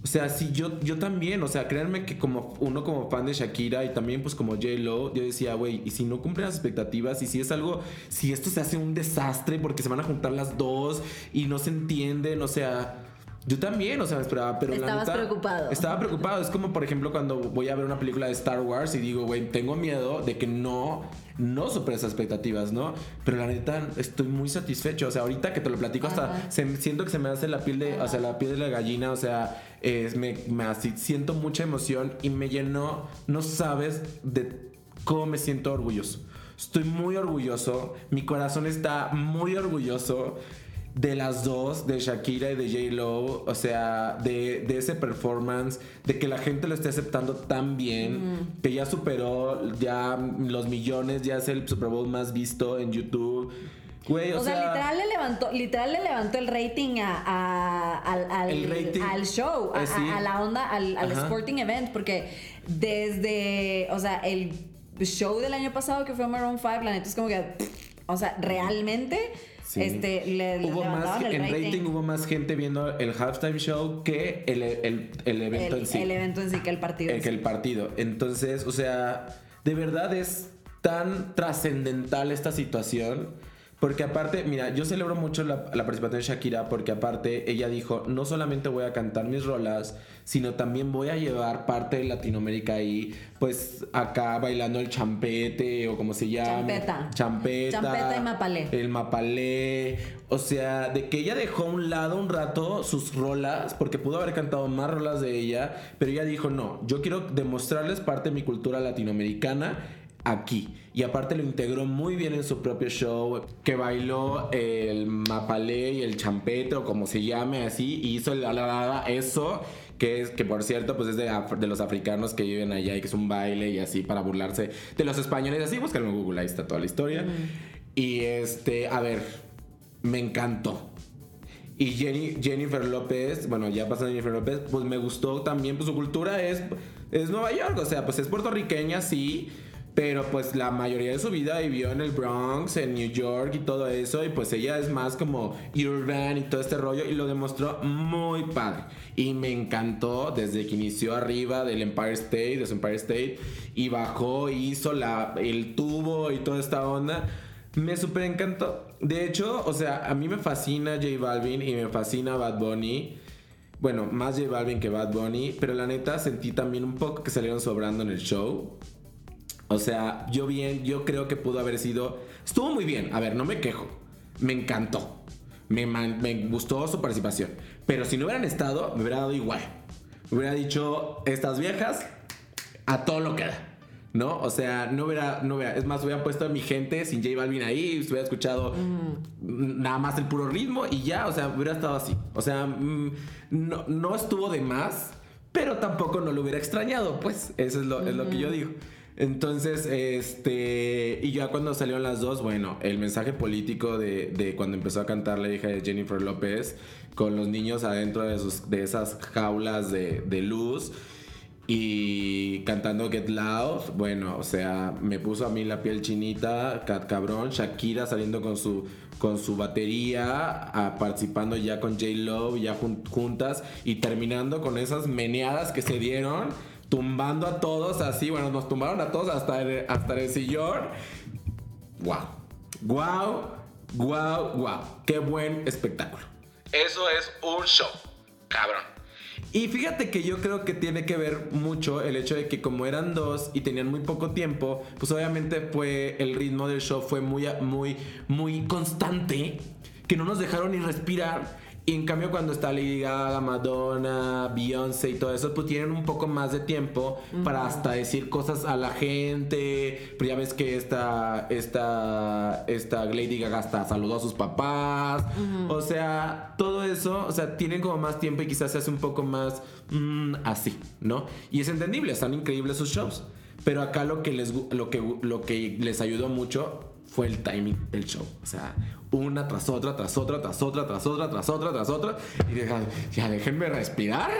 O sea, sí, yo, yo también, o sea, créanme que como uno como fan de Shakira y también pues como J-Lo, yo decía, güey, y si no cumplen las expectativas y si es algo, si esto se hace un desastre porque se van a juntar las dos y no se entienden, o sea, yo también, o sea, esperaba, pero la Estabas neta, preocupado. Estaba preocupado, es como por ejemplo cuando voy a ver una película de Star Wars y digo, güey, tengo miedo de que no, no supere esas expectativas, ¿no? Pero la neta, estoy muy satisfecho, o sea, ahorita que te lo platico hasta Ajá. se- siento que se me hace la piel de, o sea, la piel de la gallina, o sea, es- me, me así, siento mucha emoción y me llenó, no sabes de cómo me siento orgulloso. Estoy muy orgulloso, mi corazón está muy orgulloso de las dos, de Shakira y de J. Lo, o sea, de, de ese performance, de que la gente lo esté aceptando tan bien, que ya superó ya los millones, ya es el Super Bowl más visto en YouTube. Güey, o, O sea, literal le levantó, literal le levantó el rating a, a- al, al- El rating. al show, a, Eh, sí. a- a la onda, al, sporting event, porque desde, o sea, el show del año pasado que fue Maroon 5, la neta es como que, o sea, realmente, Sí. este, le, le hubo más, el en rating. rating hubo más gente viendo el halftime show que el, el- el evento el, en sí. el evento en sí que el partido. Eh, en que el partido. Entonces, o sea, de verdad es tan trascendental esta situación. Porque aparte, mira, yo celebro mucho la, la participación de Shakira porque aparte ella dijo, no solamente voy a cantar mis rolas, sino también voy a llevar parte de Latinoamérica ahí, pues acá bailando el champete o como se llama. Champeta. Champeta. Champeta y mapalé. El mapalé. O sea, de que ella dejó a un lado un rato sus rolas, porque pudo haber cantado más rolas de ella, pero ella dijo, no, yo quiero demostrarles parte de mi cultura latinoamericana aquí. Y aparte lo integró muy bien en su propio show, que bailó el mapalé y el champete, o como se llame así, y hizo la, la, la, eso. Que es que por cierto, pues es de, de los africanos que viven allá y que es un baile y así para burlarse de los españoles. Así, búscalo en Google, ahí está toda la historia. Y este, a ver, me encantó. Y Jenny- Jennifer López, bueno, ya pasando Jennifer López, pues me gustó también, pues su cultura es, es Nueva York, o sea, pues es puertorriqueña, sí, Pero pues la mayoría de su vida vivió en el Bronx, en New York y todo eso. Y pues ella es más como urban y todo este rollo. Y lo demostró muy padre. Y me encantó desde que inició arriba del Empire State, de su Empire State. Y bajó hizo la, el tubo y toda esta onda. Me súper encantó. De hecho, o sea, a mí me fascina J Balvin y me fascina Bad Bunny. Bueno, más J Balvin que Bad Bunny. Pero la neta sentí también un poco que salieron sobrando en el show. O sea, yo bien, yo creo que pudo haber sido. Estuvo muy bien. A ver, no me quejo. Me encantó. Me, man- me gustó su participación. Pero si no hubieran estado, me hubiera dado igual. Me hubiera dicho, estas viejas, a todo lo que da. ¿No? O sea, no hubiera, no hubiera. Es más, hubiera puesto a mi gente sin J Balvin ahí, hubiera escuchado nada más el puro ritmo y ya, o sea, hubiera estado así. O sea, mm, no, no estuvo de más, pero tampoco no lo hubiera extrañado, pues. Eso es lo, es lo que yo digo. Entonces, este. Y ya cuando salieron las dos, bueno, el mensaje político de, cuando empezó a cantar la hija de Jennifer López, con los niños adentro de, sus, de esas jaulas de, luz y cantando Get Loud, bueno, o sea, me puso a mí la piel chinita, ca- cabrón, Shakira saliendo con su con su batería, participando ya con J Lo, ya jun- juntas y terminando con esas meneadas que se dieron, tumbando a todos así, bueno, nos tumbaron a todos hasta el, hasta el sillón. Wow. Wow, wow, wow. Qué buen espectáculo. Eso es un show, cabrón. Y fíjate que yo creo que tiene que ver mucho el hecho de que como eran dos y tenían muy poco tiempo, pues obviamente fue el ritmo del show fue muy muy muy constante, que no nos dejaron ni respirar. Y en cambio cuando está Lady Gaga, Madonna, Beyoncé y todo eso, pues tienen un poco más de tiempo para hasta decir cosas a la gente. Pero ya ves que esta, esta, esta Lady Gaga hasta saludó a sus papás. O sea, todo eso, o sea, tienen como más tiempo y quizás se hace un poco más mm, así, ¿no? Y es entendible, están increíbles sus shows. Pero acá lo que les, lo que, lo que les ayudó mucho fue el timing del show. O sea, una tras otra, tras otra, tras otra, tras otra, tras otra, tras otra. Y deja- ya déjenme respirar.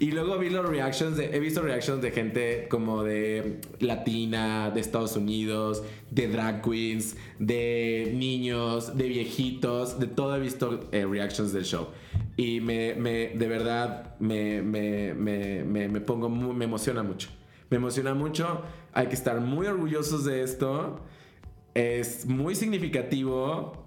Y luego vi los reactions de, he visto reactions de gente como de latina, de Estados Unidos, de drag queens, de niños, de viejitos, de todo he visto eh, reactions del show. Y me, me de verdad, me, me, me, pongo, muy- me emociona mucho. Me emociona mucho. Hay que estar muy orgullosos de esto. Es muy significativo.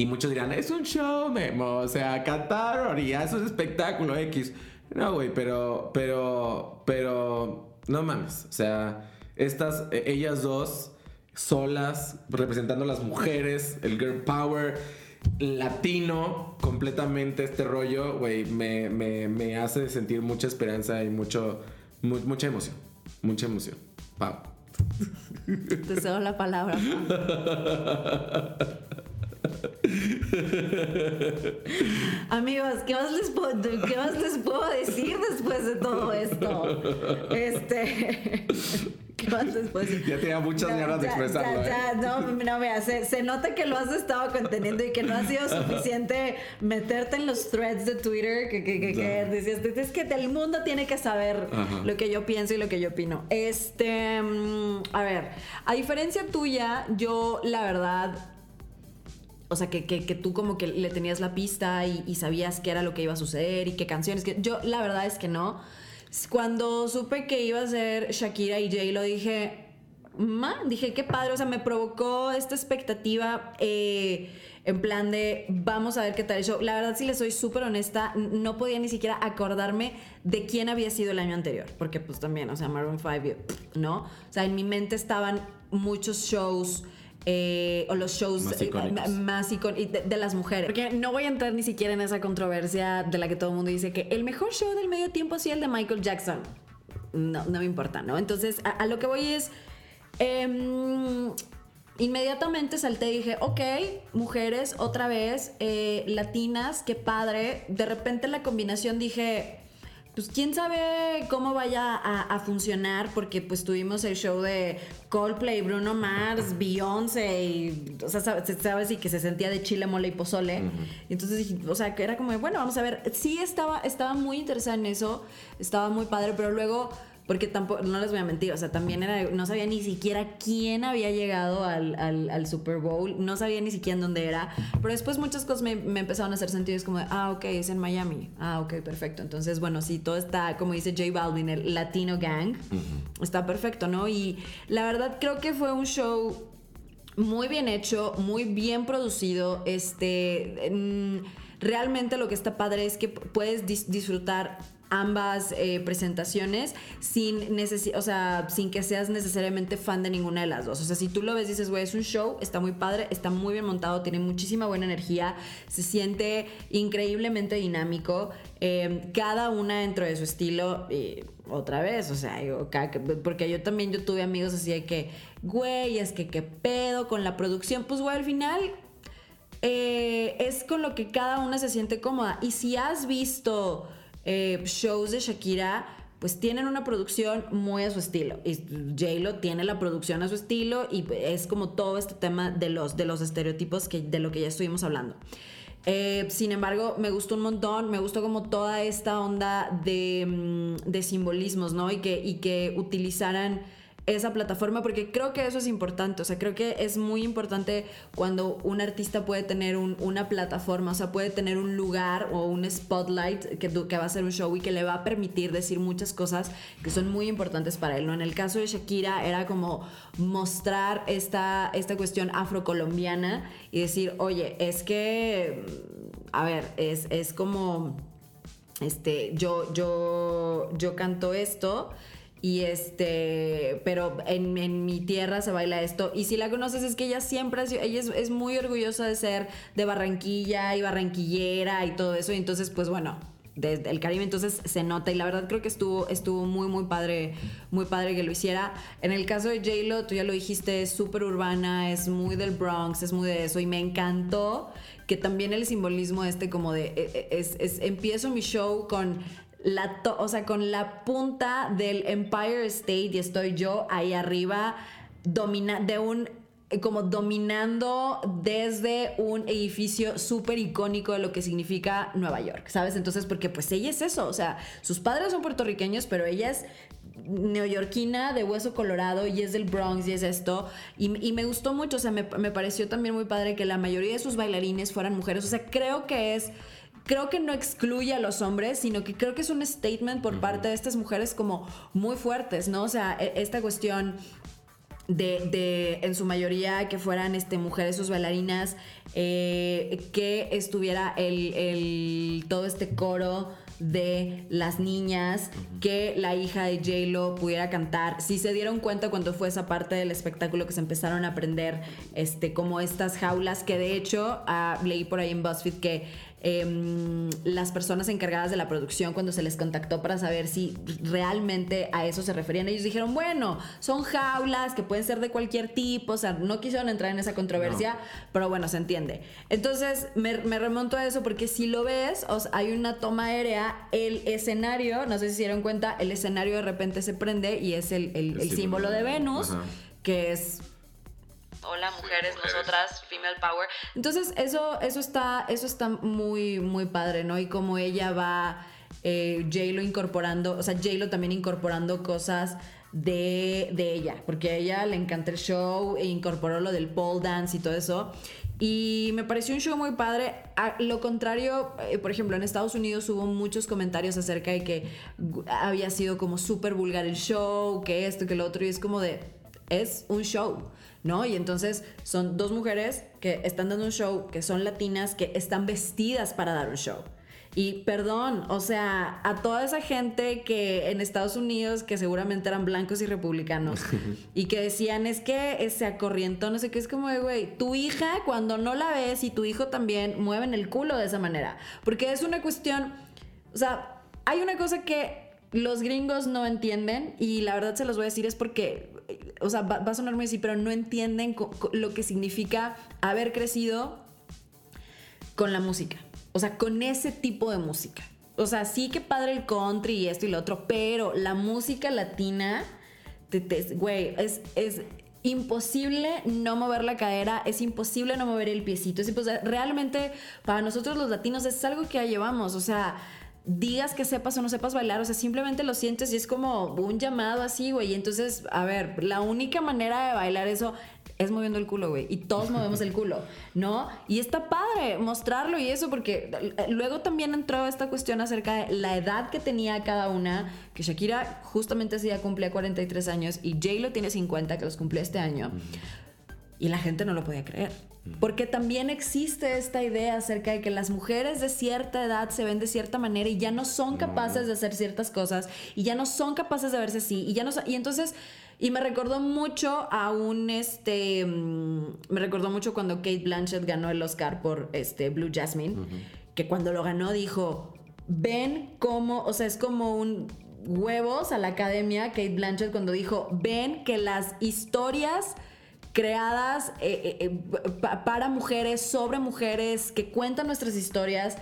Y muchos dirán, es un show, Memo. O sea, cantar y es un espectáculo X. No, güey, pero, pero, pero, no mames. O sea, estas, eh, ellas dos, solas, representando a las mujeres, el girl power latino, completamente este rollo, güey, me, me, me hace sentir mucha esperanza y mucho, mu- mucha emoción. Mucha emoción. Pau. Te cedo la palabra. Amigos, ¿qué más, les puedo, ¿qué más les puedo decir después de todo esto? Este. ¿Qué más les puedo decir? Ya tenía muchas No, ganas de expresarlo, ya, ¿eh? no, no, vea, se, se nota que lo has estado conteniendo y que no ha sido suficiente meterte en los threads de Twitter que, que, que, que Ya. decías, es que el mundo tiene que saber Ajá. lo que yo pienso y lo que yo opino. Este, mm, a ver, a diferencia tuya, yo la verdad, o sea, que, que, tú como que le tenías la pista y, sabías qué era lo que iba a suceder y qué canciones, que yo la verdad es que no. Cuando supe que iba a ser Shakira y Jay, lo dije, ma, dije, qué padre, o sea, me provocó esta expectativa eh, en plan de, vamos a ver qué tal el show. La verdad, si le soy súper honesta, no podía ni siquiera acordarme de quién había sido el año anterior, porque pues también, o sea, Maroon 5, ¿no? O sea, en mi mente estaban muchos shows. Eh, o los shows Más eh, icónicos. más icon- y de, de las mujeres. Porque no voy a entrar ni siquiera en esa controversia de la que todo el mundo dice que el mejor show del medio tiempo ha sido el de Michael Jackson. No, no me importa, ¿no? Entonces, a, a lo que voy es. em, inmediatamente salté y dije, ok, mujeres, otra vez, eh, latinas, qué padre. De repente la combinación dije, pues quién sabe cómo vaya a, a funcionar, porque pues tuvimos el show de Coldplay, Bruno Mars, Beyoncé, y, o sea, sabes, sabes, y que se sentía de chile, mole y pozole. Y entonces dije, o sea, que era como, bueno, vamos a ver, sí estaba, estaba muy interesada en eso, estaba muy padre, pero luego porque tampoco, no les voy a mentir, o sea, también era, no sabía ni siquiera quién había llegado al, al, al Super Bowl, no sabía ni siquiera en dónde era, pero después muchas cosas me, me empezaron a hacer sentido, es como, de, ah, ok, es en Miami, ah, ok, perfecto, entonces, bueno, sí, todo está, como dice J Balvin, el Latino Gang, está perfecto, ¿no? Y la verdad creo que fue un show muy bien hecho, muy bien producido. Este, realmente lo que está padre es que puedes dis- disfrutar ambas eh, presentaciones sin necesi- o sea, sin que seas necesariamente fan de ninguna de las dos. O sea, si tú lo ves dices, güey, es un show, está muy padre, está muy bien montado, tiene muchísima buena energía, se siente increíblemente dinámico, eh, cada una dentro de su estilo. y otra vez, o sea, yo, porque yo también yo tuve amigos así de que, güey, es que qué pedo con la producción. Pues, güey, al final eh, es con lo que cada una se siente cómoda. Y si has visto eh, shows de Shakira, pues tienen una producción muy a su estilo. Y J-Lo tiene la producción a su estilo y es como todo este tema de los, de los estereotipos que, de lo que ya estuvimos hablando. Eh, sin embargo, me gustó un montón, me gustó como toda esta onda de, mm, de simbolismos, ¿no? Y que, y que utilizaran esa plataforma porque creo que eso es importante, o sea, creo que es muy importante cuando un artista puede tener un- una plataforma, o sea, puede tener un lugar o un spotlight que, va a ser un show y que le va a permitir decir muchas cosas que son muy importantes para él, ¿no? En el caso de Shakira era como mostrar esta, esta cuestión afrocolombiana y decir, oye, es que, a ver, es, es como este, yo, yo, yo canto esto y este, pero en, en mi tierra se baila esto. Y si la conoces es que ella siempre, ella es, es muy orgullosa de ser de Barranquilla y barranquillera y todo eso. Y entonces, pues bueno, desde el Caribe entonces se nota y la verdad creo que estuvo, estuvo muy, muy padre, muy padre que lo hiciera. En el caso de J-Lo, tú ya lo dijiste, es súper urbana, es muy del Bronx, es muy de eso y me encantó que también el simbolismo este como de, eh, es, es- empiezo mi show con la, o sea, con la punta del Empire State y estoy yo ahí arriba domina de un como dominando desde un edificio súper icónico de lo que significa Nueva York, ¿sabes? Entonces, porque pues ella es eso, o sea, sus padres son puertorriqueños, pero ella es neoyorquina de hueso colorado y es del Bronx y es esto. Y, y me gustó mucho, o sea, me, me pareció también muy padre que la mayoría de sus bailarines fueran mujeres, o sea, creo que es creo que no excluye a los hombres, sino que creo que es un statement por parte de estas mujeres como muy fuertes, ¿no? O sea, e- esta cuestión de, de, en su mayoría que fueran este, mujeres sus bailarinas, eh, que estuviera el, el- todo este coro de las niñas, que la hija de J-Lo pudiera cantar. Si se dieron cuenta cuando fue esa parte del espectáculo que se empezaron a aprender este, como estas jaulas, que de hecho ah, leí por ahí en BuzzFeed que em, las personas encargadas de la producción cuando se les contactó para saber si realmente a eso se referían. Ellos dijeron, bueno, son jaulas que pueden ser de cualquier tipo, o sea, no quisieron entrar en esa controversia, pero bueno, se entiende. Entonces me, me remonto a eso porque si lo ves, o sea, hay una toma aérea, el escenario, no sé si se dieron cuenta, el escenario de repente se prende y es el, el- el símbolo de Venus, Ajá. que es Hola, mujeres, nosotras, female power. entonces, eso, eso está, eso está muy, muy padre, ¿no? Y como ella va, eh, J-Lo incorporando, o sea, J-Lo también incorporando cosas de, de ella, porque a ella le encanta el show e incorporó lo del pole dance y todo eso. Y me pareció un show muy padre. A lo contrario, eh, por ejemplo, en Estados Unidos hubo muchos comentarios acerca de que había sido como súper vulgar el show, que esto, que lo otro, y es como de, es un show, ¿no? Y entonces son dos mujeres que están dando un show, que son latinas, que están vestidas para dar un show. Y perdón, o sea, a toda esa gente que en Estados Unidos, que seguramente eran blancos y republicanos, y que decían, es que se acorrientó, no sé qué, es como de, güey, tu hija cuando no la ves y tu hijo también mueven el culo de esa manera. Porque es una cuestión, o sea, hay una cosa que los gringos no entienden y la verdad se los voy a decir es porque, o sea, va, a sonar muy así, pero no entienden lo que significa haber crecido con la música. O sea, con ese tipo de música. O sea, sí que padre el country y esto y lo otro, pero la música latina, güey, es, es imposible no mover la cadera, es imposible no mover el piecito. Realmente, para nosotros los latinos es algo que ya llevamos. O sea, digas que sepas o no sepas bailar, o sea, simplemente lo sientes y es como un llamado así, güey. Y entonces, a ver, la única manera de bailar eso es moviendo el culo, güey. Y todos movemos el culo, ¿no? Y está padre mostrarlo y eso, porque eh, luego también entró esta cuestión acerca de la edad que tenía cada una, que Shakira justamente ese día cumplía 43 años y J lo tiene 50, que los cumplió este año. Y la gente no lo podía creer. Porque también existe esta idea acerca de que las mujeres de cierta edad se ven de cierta manera y ya no son capaces de hacer ciertas cosas y ya no son capaces de verse así y ya no y entonces y me recordó mucho a un este mm, me recordó mucho cuando Kate Blanchett ganó el Oscar por este Blue Jasmine, que cuando lo ganó dijo, "Ven cómo, o sea, es como un huevos a la academia Kate Blanchett cuando dijo, "Ven que las historias creadas eh, eh, eh, pa- para mujeres, sobre mujeres, que cuentan nuestras historias,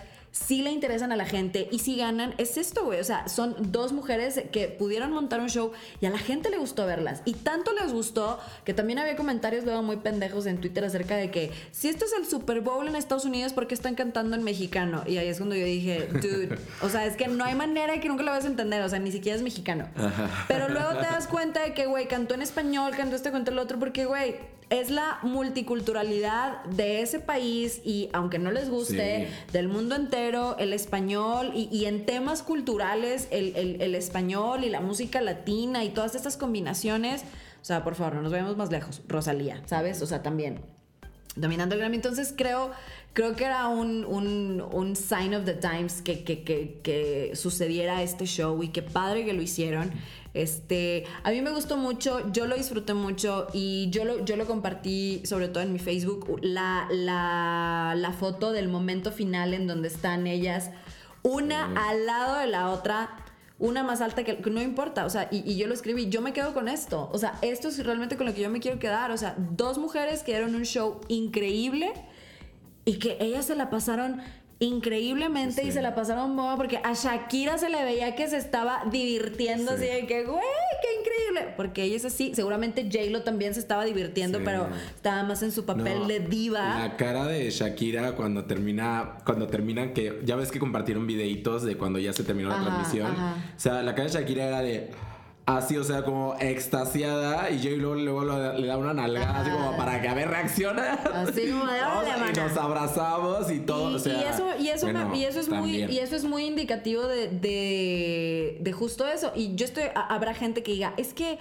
sí le interesan a la gente y si ganan, es esto, güey. O sea, son dos mujeres que pudieron montar un show y a la gente le gustó verlas. Y tanto les gustó que también había comentarios luego muy pendejos en Twitter acerca de que si esto es el Super Bowl en Estados Unidos, ¿por qué están cantando en mexicano? Y ahí es cuando yo dije, dude, o sea, es que no hay manera de que nunca lo vas a entender, o sea, ni siquiera es mexicano. Pero luego te das cuenta de que, güey, cantó en español, cantó este, cantó el otro, porque, güey, es la multiculturalidad de ese país y aunque no les guste, Sí. del mundo entero, el español y, y en temas culturales, el, el- el español y la música latina y todas estas combinaciones. O sea, por favor, no nos vayamos más lejos. Rosalía, ¿sabes? O sea, también dominando el Grammy. Entonces creo, creo que era un, un, un sign of the times que, que, que, que sucediera este show y qué padre que lo hicieron. Este, a mí me gustó mucho, yo lo disfruté mucho y yo lo, yo lo compartí sobre todo en mi Facebook, la, la, la foto del momento final en donde están ellas, una al lado de la otra, una más alta que no importa, o sea, y, y yo lo escribí, yo me quedo con esto, o sea, esto es realmente con lo que yo me quiero quedar, o sea, dos mujeres que dieron un show increíble y que ellas se la pasaron increíblemente y se la pasaron bomba porque a Shakira se le veía que se estaba divirtiendo Sí. así de que, güey, qué increíble, porque ella es así, seguramente J-Lo también se estaba divirtiendo, Sí. pero estaba más en su papel No, de diva. La cara de Shakira cuando termina, cuando terminan que ya ves que compartieron videitos de cuando ya se terminó la Ajá, transmisión. ajá. O sea, la cara de Shakira era de así, o sea, como extasiada y J luego, luego le da una nalgada así como para que a ver reacciona. Así como de, "Órale, y mana". nos abrazamos y todo, Y, o sea, y eso, y eso, me- y eso es muy, y eso es muy indicativo de, de, de justo eso. Y yo estoy, a- habrá gente que diga, es que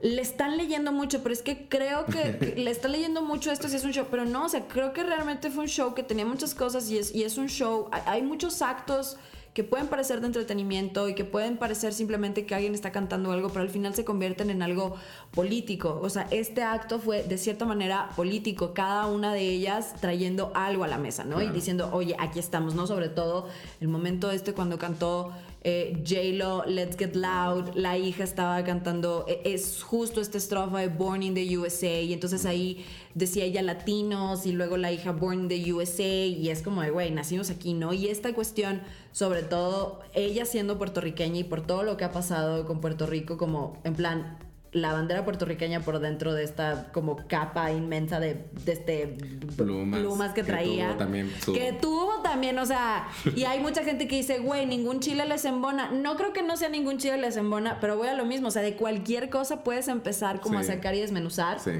le están leyendo mucho, pero es que creo que, que le están leyendo mucho esto si es un show, pero no, o sea, creo que realmente fue un show que tenía muchas cosas y es, y es un show, hay, hay muchos actos que pueden parecer de entretenimiento y que pueden parecer simplemente que alguien está cantando algo, pero al final se convierten en algo político. O sea, este acto fue de cierta manera político, cada una de ellas trayendo algo a la mesa, ¿no? Y diciendo, oye, aquí estamos, ¿no? Sobre todo el momento este cuando cantó eh, J-Lo, Let's Get Loud, la hija estaba cantando, eh, es justo esta estrofa de Born in the USA, y entonces ahí decía ella latinos, y luego la hija Born in the USA, y es como de, güey, nacimos aquí, ¿no? Y esta cuestión, sobre todo, ella siendo puertorriqueña y por todo lo que ha pasado con Puerto Rico, como en plan, la bandera puertorriqueña por dentro de esta como capa inmensa de, de este Plumas, que que traía tuvo también que tuvo también, o sea, y hay mucha gente que dice, güey, ningún chile les embona. No creo que no sea ningún chile les embona, pero voy a lo mismo, o sea, de cualquier cosa puedes empezar como Sí. a sacar y desmenuzar. Sí.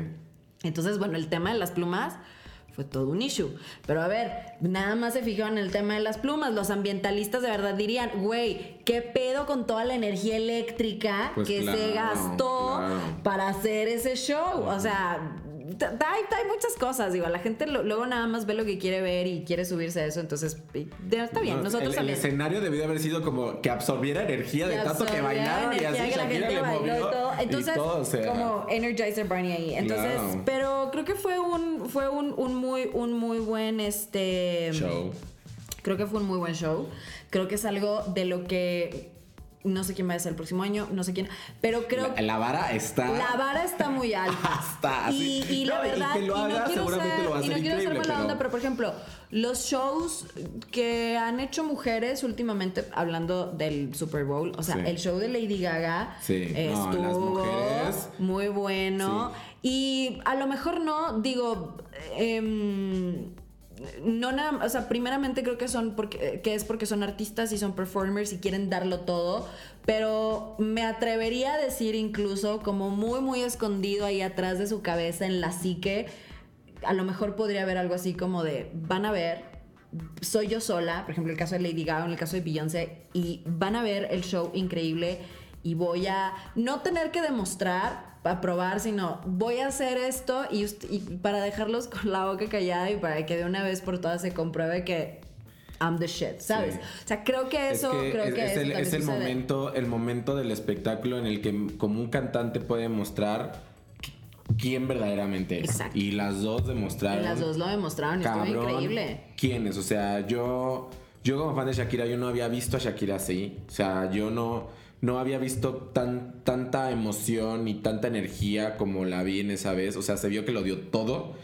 Entonces, bueno, el tema de las plumas fue todo un issue. Pero a ver, nada más se fijaron en el tema de las plumas. Los ambientalistas de verdad dirían, güey, ¿qué pedo con toda la energía eléctrica Pues que se gastó claro. para hacer ese show? O sea, hay, hay muchas cosas, digo, la gente lo- luego nada más ve lo que quiere ver y quiere subirse a eso, entonces y- de- está bien, No, nosotros el, escenario debió haber sido como que absorbiera energía de tanto que bailaron y así que la gente le bailó movió y todo. Entonces, y todo, o sea, como Energizer Barney ahí. Entonces, Claro. pero creo que fue un, fue un, un muy, un muy buen este show. Creo que fue un muy buen show. Creo que es algo de lo que no sé quién va a ser el próximo año, no sé quién, pero creo La, la vara está la vara está muy alta. Está y, y la y verdad, que lo y no quiero seguramente ser, lo va a y no quiero ser mala pero- onda, pero por ejemplo, los shows que han hecho mujeres últimamente, hablando del Super Bowl, o sea, Sí. el show de Lady Gaga Sí, no, estuvo las mujeres- muy bueno. Y a lo mejor no, digo, em, no nada, o sea, primeramente creo que son porque que es porque son artistas y son performers y quieren darlo todo, pero me atrevería a decir incluso como muy muy escondido ahí atrás de su cabeza en la psique, a lo mejor podría haber algo así como de van a ver soy yo sola, por ejemplo, el caso de Lady Gaga, en el caso de Beyoncé, y van a ver el show increíble y voy a no tener que demostrar para probar, sino voy a hacer esto y, para dejarlos con la boca callada y para que de una vez por todas se compruebe que I'm the shit, ¿sabes? Sí. O sea, creo que eso, es que creo es, que es el, es momento, el momento del espectáculo en el que como un cantante puede mostrar qui- quién verdaderamente es. Exacto. Y las dos demostraron. Y las dos lo demostraron y estuvo cabrón, increíble. ¿Quiénes? O sea, yo, yo como fan de Shakira, yo no había visto a Shakira así. O sea, yo no, no había visto tan, tanta emoción y tanta energía como la vi en esa vez. O sea, se vio que lo dio todo.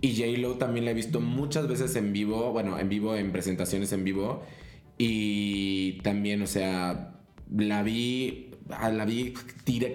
Y J-Lo también la he visto muchas veces en vivo, bueno, en vivo, en presentaciones en vivo. Y también, o sea, la vi, ah, la vi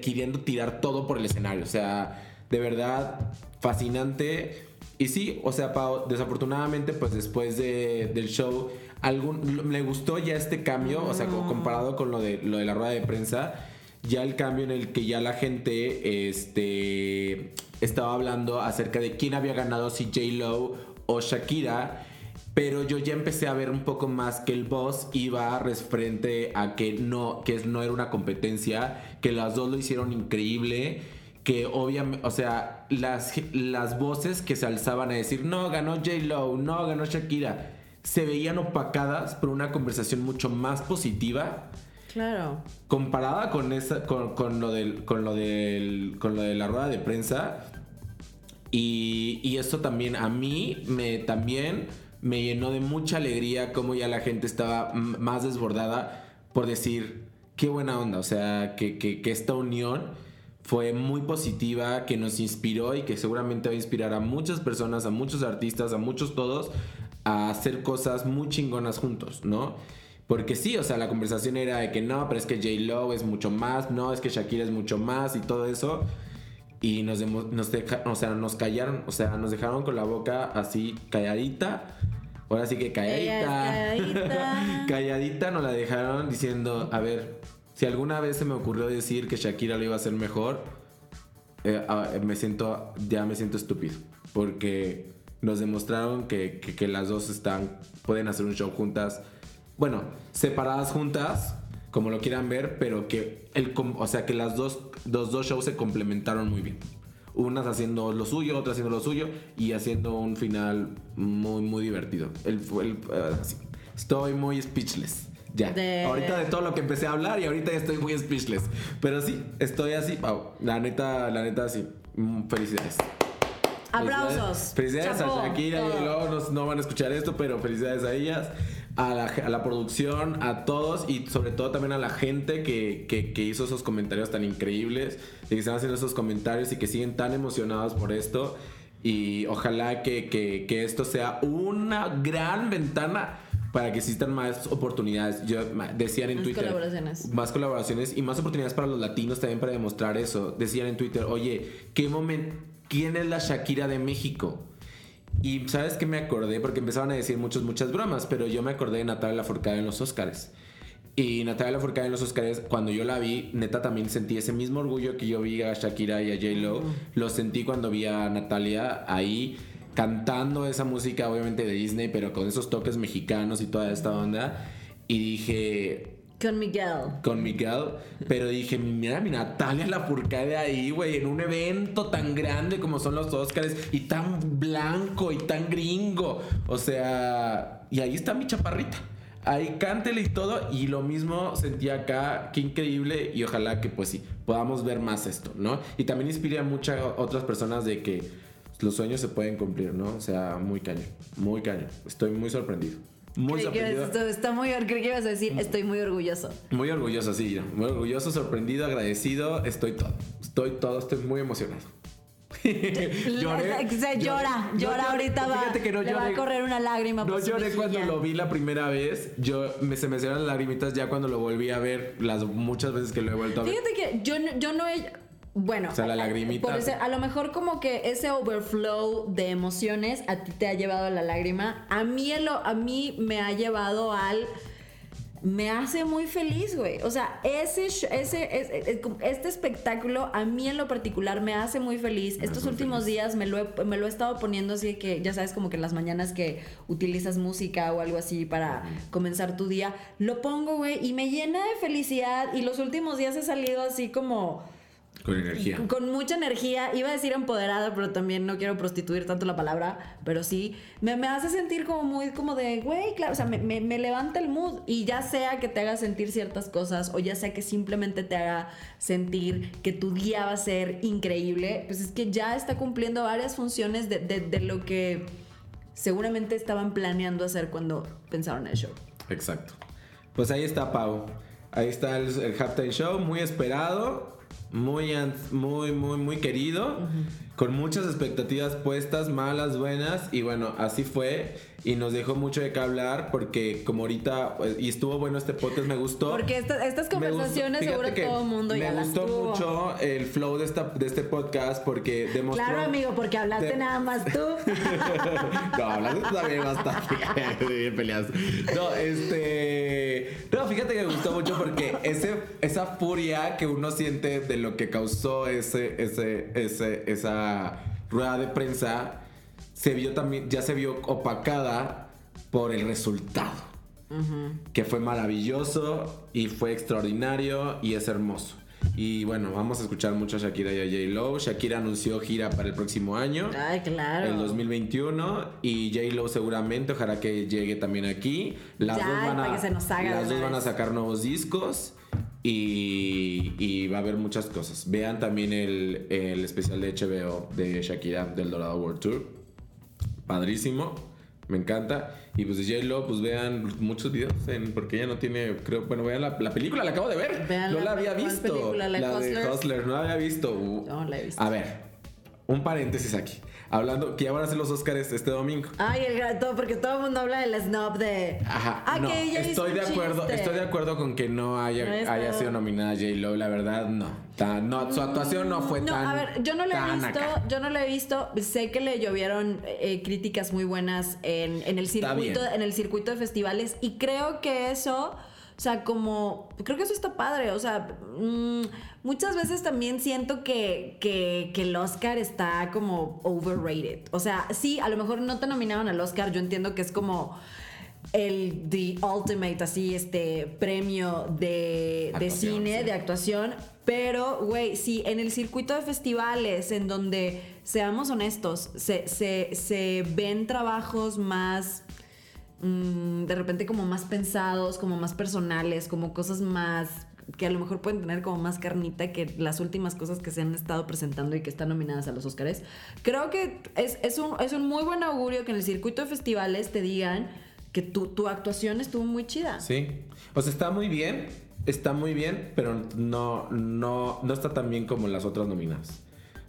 queriendo tirar todo por el escenario. O sea, de verdad, fascinante. Y sí, o sea, Pau, desafortunadamente, pues después de- del show, algún, le gustó ya este cambio, o sea, co- comparado con lo de, lo de la rueda de prensa, ya el cambio en el que ya la gente este, estaba hablando acerca de quién había ganado, si J-Lo o Shakira. Pero yo ya empecé a ver un poco más que el boss iba referente a que no, que no era una competencia, que las dos lo hicieron increíble, que obviamente, o sea, las, las voces que se alzaban a decir, no, ganó J-Lo, no, ganó Shakira, se veían opacadas por una conversación mucho más positiva Claro. comparada con esa con, con lo del con lo del con lo de la rueda de prensa y, y esto también a mí me también me llenó de mucha alegría como ya la gente estaba más desbordada por decir qué buena onda o sea que, que, que esta unión fue muy positiva que nos inspiró y que seguramente va a inspirar a muchas personas a muchos artistas a muchos todos a hacer cosas muy chingonas juntos no porque sí, o sea, la conversación era de que no, pero es que J-Lo es mucho más, no, es que Shakira es mucho más y todo eso. Y nos, nos, deja- o sea, nos callaron, o sea, nos dejaron con la boca así calladita. Ahora sí que calladita. Calladita. calladita nos la dejaron diciendo, a ver, si alguna vez se me ocurrió decir que Shakira lo iba a hacer mejor, eh, ah, me siento, ya me siento estúpido. Porque nos demostraron que, que- que las dos están, pueden hacer un show juntas. Bueno, separadas juntas, como lo quieran ver, pero que el, o sea, que las dos, los dos shows se complementaron muy bien. Unas haciendo lo suyo, otras haciendo lo suyo y haciendo un final muy, muy divertido. El, el- sí. Estoy muy speechless. Ya. De- Ahorita de todo lo que empecé a hablar y ahorita ya estoy muy speechless. Pero sí, estoy así. La neta, la neta, sí. Mm, Felicidades. Aplausos. Felicidades Chapó, a Shakira y luego no, no van a escuchar esto, pero felicidades a ellas, a la, a la producción, a todos y sobre todo también a la gente que, que- que hizo esos comentarios tan increíbles y que están haciendo esos comentarios y que siguen tan emocionados por esto. Y ojalá que, que- que esto sea una gran ventana para que existan más oportunidades. Yo decían en Más Twitter. colaboraciones. Más colaboraciones y más oportunidades para los latinos también para demostrar eso. Decían en Twitter, oye, ¿qué momento? ¿Quién es la Shakira de México? Y sabes que me acordé, porque empezaban a decir muchas, muchas bromas, pero yo me acordé de Natalia Lafourcade en los Oscars. Y Natalia Lafourcade en los Oscars, cuando yo la vi, neta también sentí ese mismo orgullo que yo vi a Shakira y a J-Lo. Lo sentí cuando vi a Natalia ahí cantando esa música, obviamente de Disney, pero con esos toques mexicanos y toda esta onda. Y dije, Con Miguel. con Miguel, pero dije, mira, mi Natalia Lafourcade ahí, güey, en un evento tan grande como son los Oscars y tan blanco y tan gringo. O sea, y ahí está mi chaparrita. Ahí cántele y todo, y lo mismo sentí acá, qué increíble, y ojalá que pues sí, podamos ver más esto, ¿no? Y también inspira a muchas otras personas de que los sueños se pueden cumplir, ¿no? O sea, muy cañón, muy cañón. Estoy muy sorprendido. Muy está muy, creí que ibas a decir, estoy muy orgulloso. Muy orgulloso, sí, yo. muy orgulloso, sorprendido, agradecido, estoy todo. Estoy todo, estoy muy emocionado. Lloré, Se llora, llora ahorita va. Que no le va a correr una lágrima No por su lloré cuando lo vi la primera vez. Yo me, se me hicieron las lagrimitas ya cuando lo volví a ver las muchas veces que lo he vuelto a ver. Fíjate que yo, yo no he. Bueno, O sea, la lagrimita. por ese- a lo mejor como que ese overflow de emociones a ti te ha llevado a la lágrima. A mí, en lo- a mí me ha llevado al... Me hace muy feliz, güey. O sea, ese, ese, es- es- este espectáculo a mí en lo particular me hace muy feliz. Estos últimos días me lo, he, me lo he estado poniendo así de que, ya sabes, como que en las mañanas que utilizas música o algo así para comenzar tu día, lo pongo, güey, y me llena de felicidad. Y los últimos días he salido así como Con energía. con mucha energía, iba a decir empoderada, pero también no quiero prostituir tanto la palabra, pero sí, me, me hace sentir como muy como de, güey, claro, o sea, me, me- me levanta el mood y ya sea que te haga sentir ciertas cosas o ya sea que simplemente te haga sentir que tu día va a ser increíble, pues es que ya está cumpliendo varias funciones de, de- de lo que seguramente estaban planeando hacer cuando pensaron el show. Exacto. Pues ahí está Pau. Ahí está el, el halftime show, muy esperado, muy, muy, muy, muy querido, con muchas expectativas puestas, malas, buenas, y bueno, así fue. Y nos dejó mucho de qué hablar, porque como ahorita, pues, y estuvo bueno este podcast, me gustó. Porque esta- estas Me gustó- conversaciones fíjate seguro que todo el mundo ya Me gustó mucho el flow de, esta, de este podcast, porque demostró... Claro, amigo, porque hablaste de- nada más tú. no, hablando también bastante. Bien peleados. No, este. No, fíjate que me gustó mucho porque ese, esa furia que uno siente de lo que causó ese, ese, ese, esa rueda de prensa se vio también, ya se vio opacada por el resultado. Que fue maravilloso y fue extraordinario y es hermoso. Y bueno, vamos a escuchar mucho a Shakira y a J. Lo. Shakira anunció gira para el próximo año. Ay, claro. El 2021 y J-Lo seguramente, ojalá que llegue también aquí. Las Ya, dos van a, las dos van sacar nuevos discos y, y va a haber muchas cosas. Vean también el, el especial de HBO de Shakira del Dorado World Tour. Padrísimo, me encanta. Y pues de J-Lo, pues vean muchos videos en, porque ella no tiene, creo, bueno, vean la, la película, la acabo de ver. Vean no la- la había ¿cuál visto. película? ¿La de? Hustler, no la había visto. No la he visto. A ver, un paréntesis aquí. Hablando que ya van a ser los Oscars este domingo. Ay, el gato, porque todo el mundo habla del snob de. Ajá, Ah, no, que ella hizo estoy de acuerdo, chiste. estoy de acuerdo con que no haya, No haya sido nominada J Lo, la verdad no. Tan- no, su actuación no fue No, tan a ver, yo no la he visto, acá. yo no la he visto. Sé que le llovieron eh, críticas muy buenas en, en el circuito, en el circuito de festivales y creo que eso, o sea, como, creo que eso está padre. O sea, mm, muchas veces también siento que, que, que el Oscar está como overrated. O sea, sí, a lo mejor no te nominaron al Oscar. Yo entiendo que es como el the ultimate así este premio de, de cine sí. de actuación pero güey sí en el circuito de festivales en donde seamos honestos se, se, se ven trabajos más mm, de repente como más pensados como más personales como cosas más que a lo mejor pueden tener como más carnita que las últimas cosas que se han estado presentando y que están nominadas a los Oscars. Creo que es, es, un, es un muy buen augurio que en el circuito de festivales te digan que tu, tu actuación estuvo muy chida. Sí. O sea, está muy bien, está muy bien, pero no, no, no está tan bien como las otras nominadas.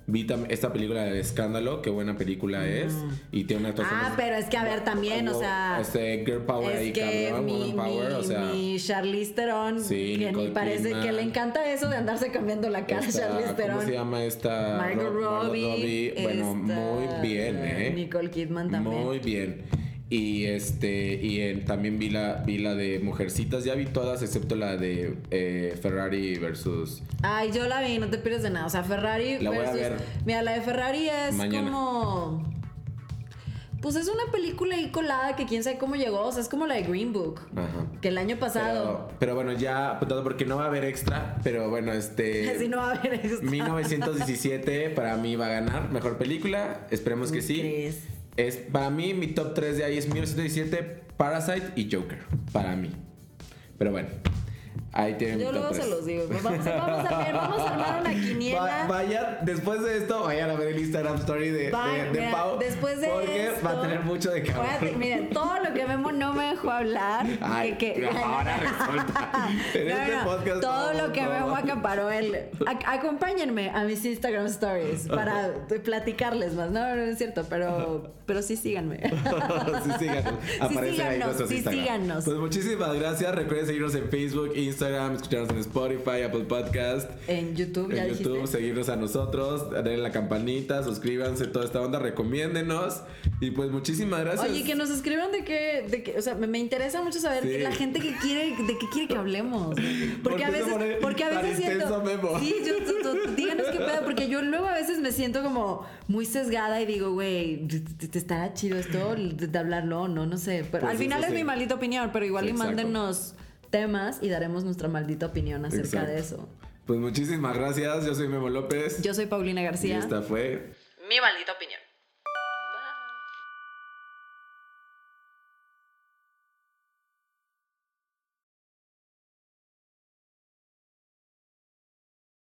Vi esta película de Escándalo, qué buena película es. Y tiene una actuación. Ah, pero es que a ver también, o sea. Este, Girl Power ahí, que cabrón, mi, Woman Power, mi- o sea. mi Charlize Theron, Sí, que Nicole ni parece Kidman. que le encanta eso de andarse cambiando la cara a esta- Charlize Theron. ¿Cómo se llama esta? Margot Ro- Robbie. Bueno, esta, muy bien, ¿eh? Nicole Kidman también. Muy bien. Y este y en- también vi la vi la de Mujercitas, ya vi todas excepto la de eh, Ferrari versus Ay, yo la vi, no te pierdes de nada. O sea, Ferrari La voy a versus- ver. Mira, la de Ferrari es Mañana. como. Pues es una película ahí colada que quién sabe cómo llegó. O sea, es como la de Green Book. Ajá. Que el año pasado. Pero, pero bueno, ya apuntado porque no va a haber extra, pero bueno, este Así no va a haber esto. 1917 para mí va a ganar mejor película, esperemos que sí. ¿Crees? Es para mí mi top 3 de ahí es 1917, Parasite y Joker, para mí. Pero bueno, ahí tienen Yo luego se 3. los digo. Vamos a, vamos a ver, vamos a armar una quiniela. Va- vayan, después de esto, vayan a ver el Instagram story de, Va- de, de mira, Pau. después de porque esto, va a tener mucho de cabrón. Miren, todo lo que Memo no me dejó hablar. Ay, que, que- ahora resulta. En No, este no, podcast todo lo que. Memo acaparó el. Ac- acompáñenme a mis Instagram stories para platicarles más. No, no es cierto, pero, pero sí síganme. sí, síganos. Aparecen síganos, nuestros sí, Instagram. síganos. Pues muchísimas gracias. Recuerden seguirnos en Facebook, Instagram, escucharnos en Spotify, Apple Podcast. En YouTube, ya en YouTube, dijiste. seguirnos a nosotros, darle la campanita, suscríbanse, toda esta onda, recomiéndenos. Y pues muchísimas gracias. Oye, que nos escriban de qué, de qué, o sea, me, me interesa mucho saber Sí. que la gente que quiere, de qué quiere que hablemos. ¿Por Porque a veces, porque a veces siento, Memo? sí, yo, tú- tú- díganos qué pedo, porque yo luego a veces me siento como muy sesgada y digo, güey, te, estará chido esto de, hablarlo, no, no sé, pero Pues al final sí, es sí. mi maldita opinión, pero igual y exacto. Temas y daremos nuestra maldita opinión acerca Exacto. de eso. Pues muchísimas gracias. Yo soy Memo López. Yo soy Paulina y García. esta fue Mi maldita opinión.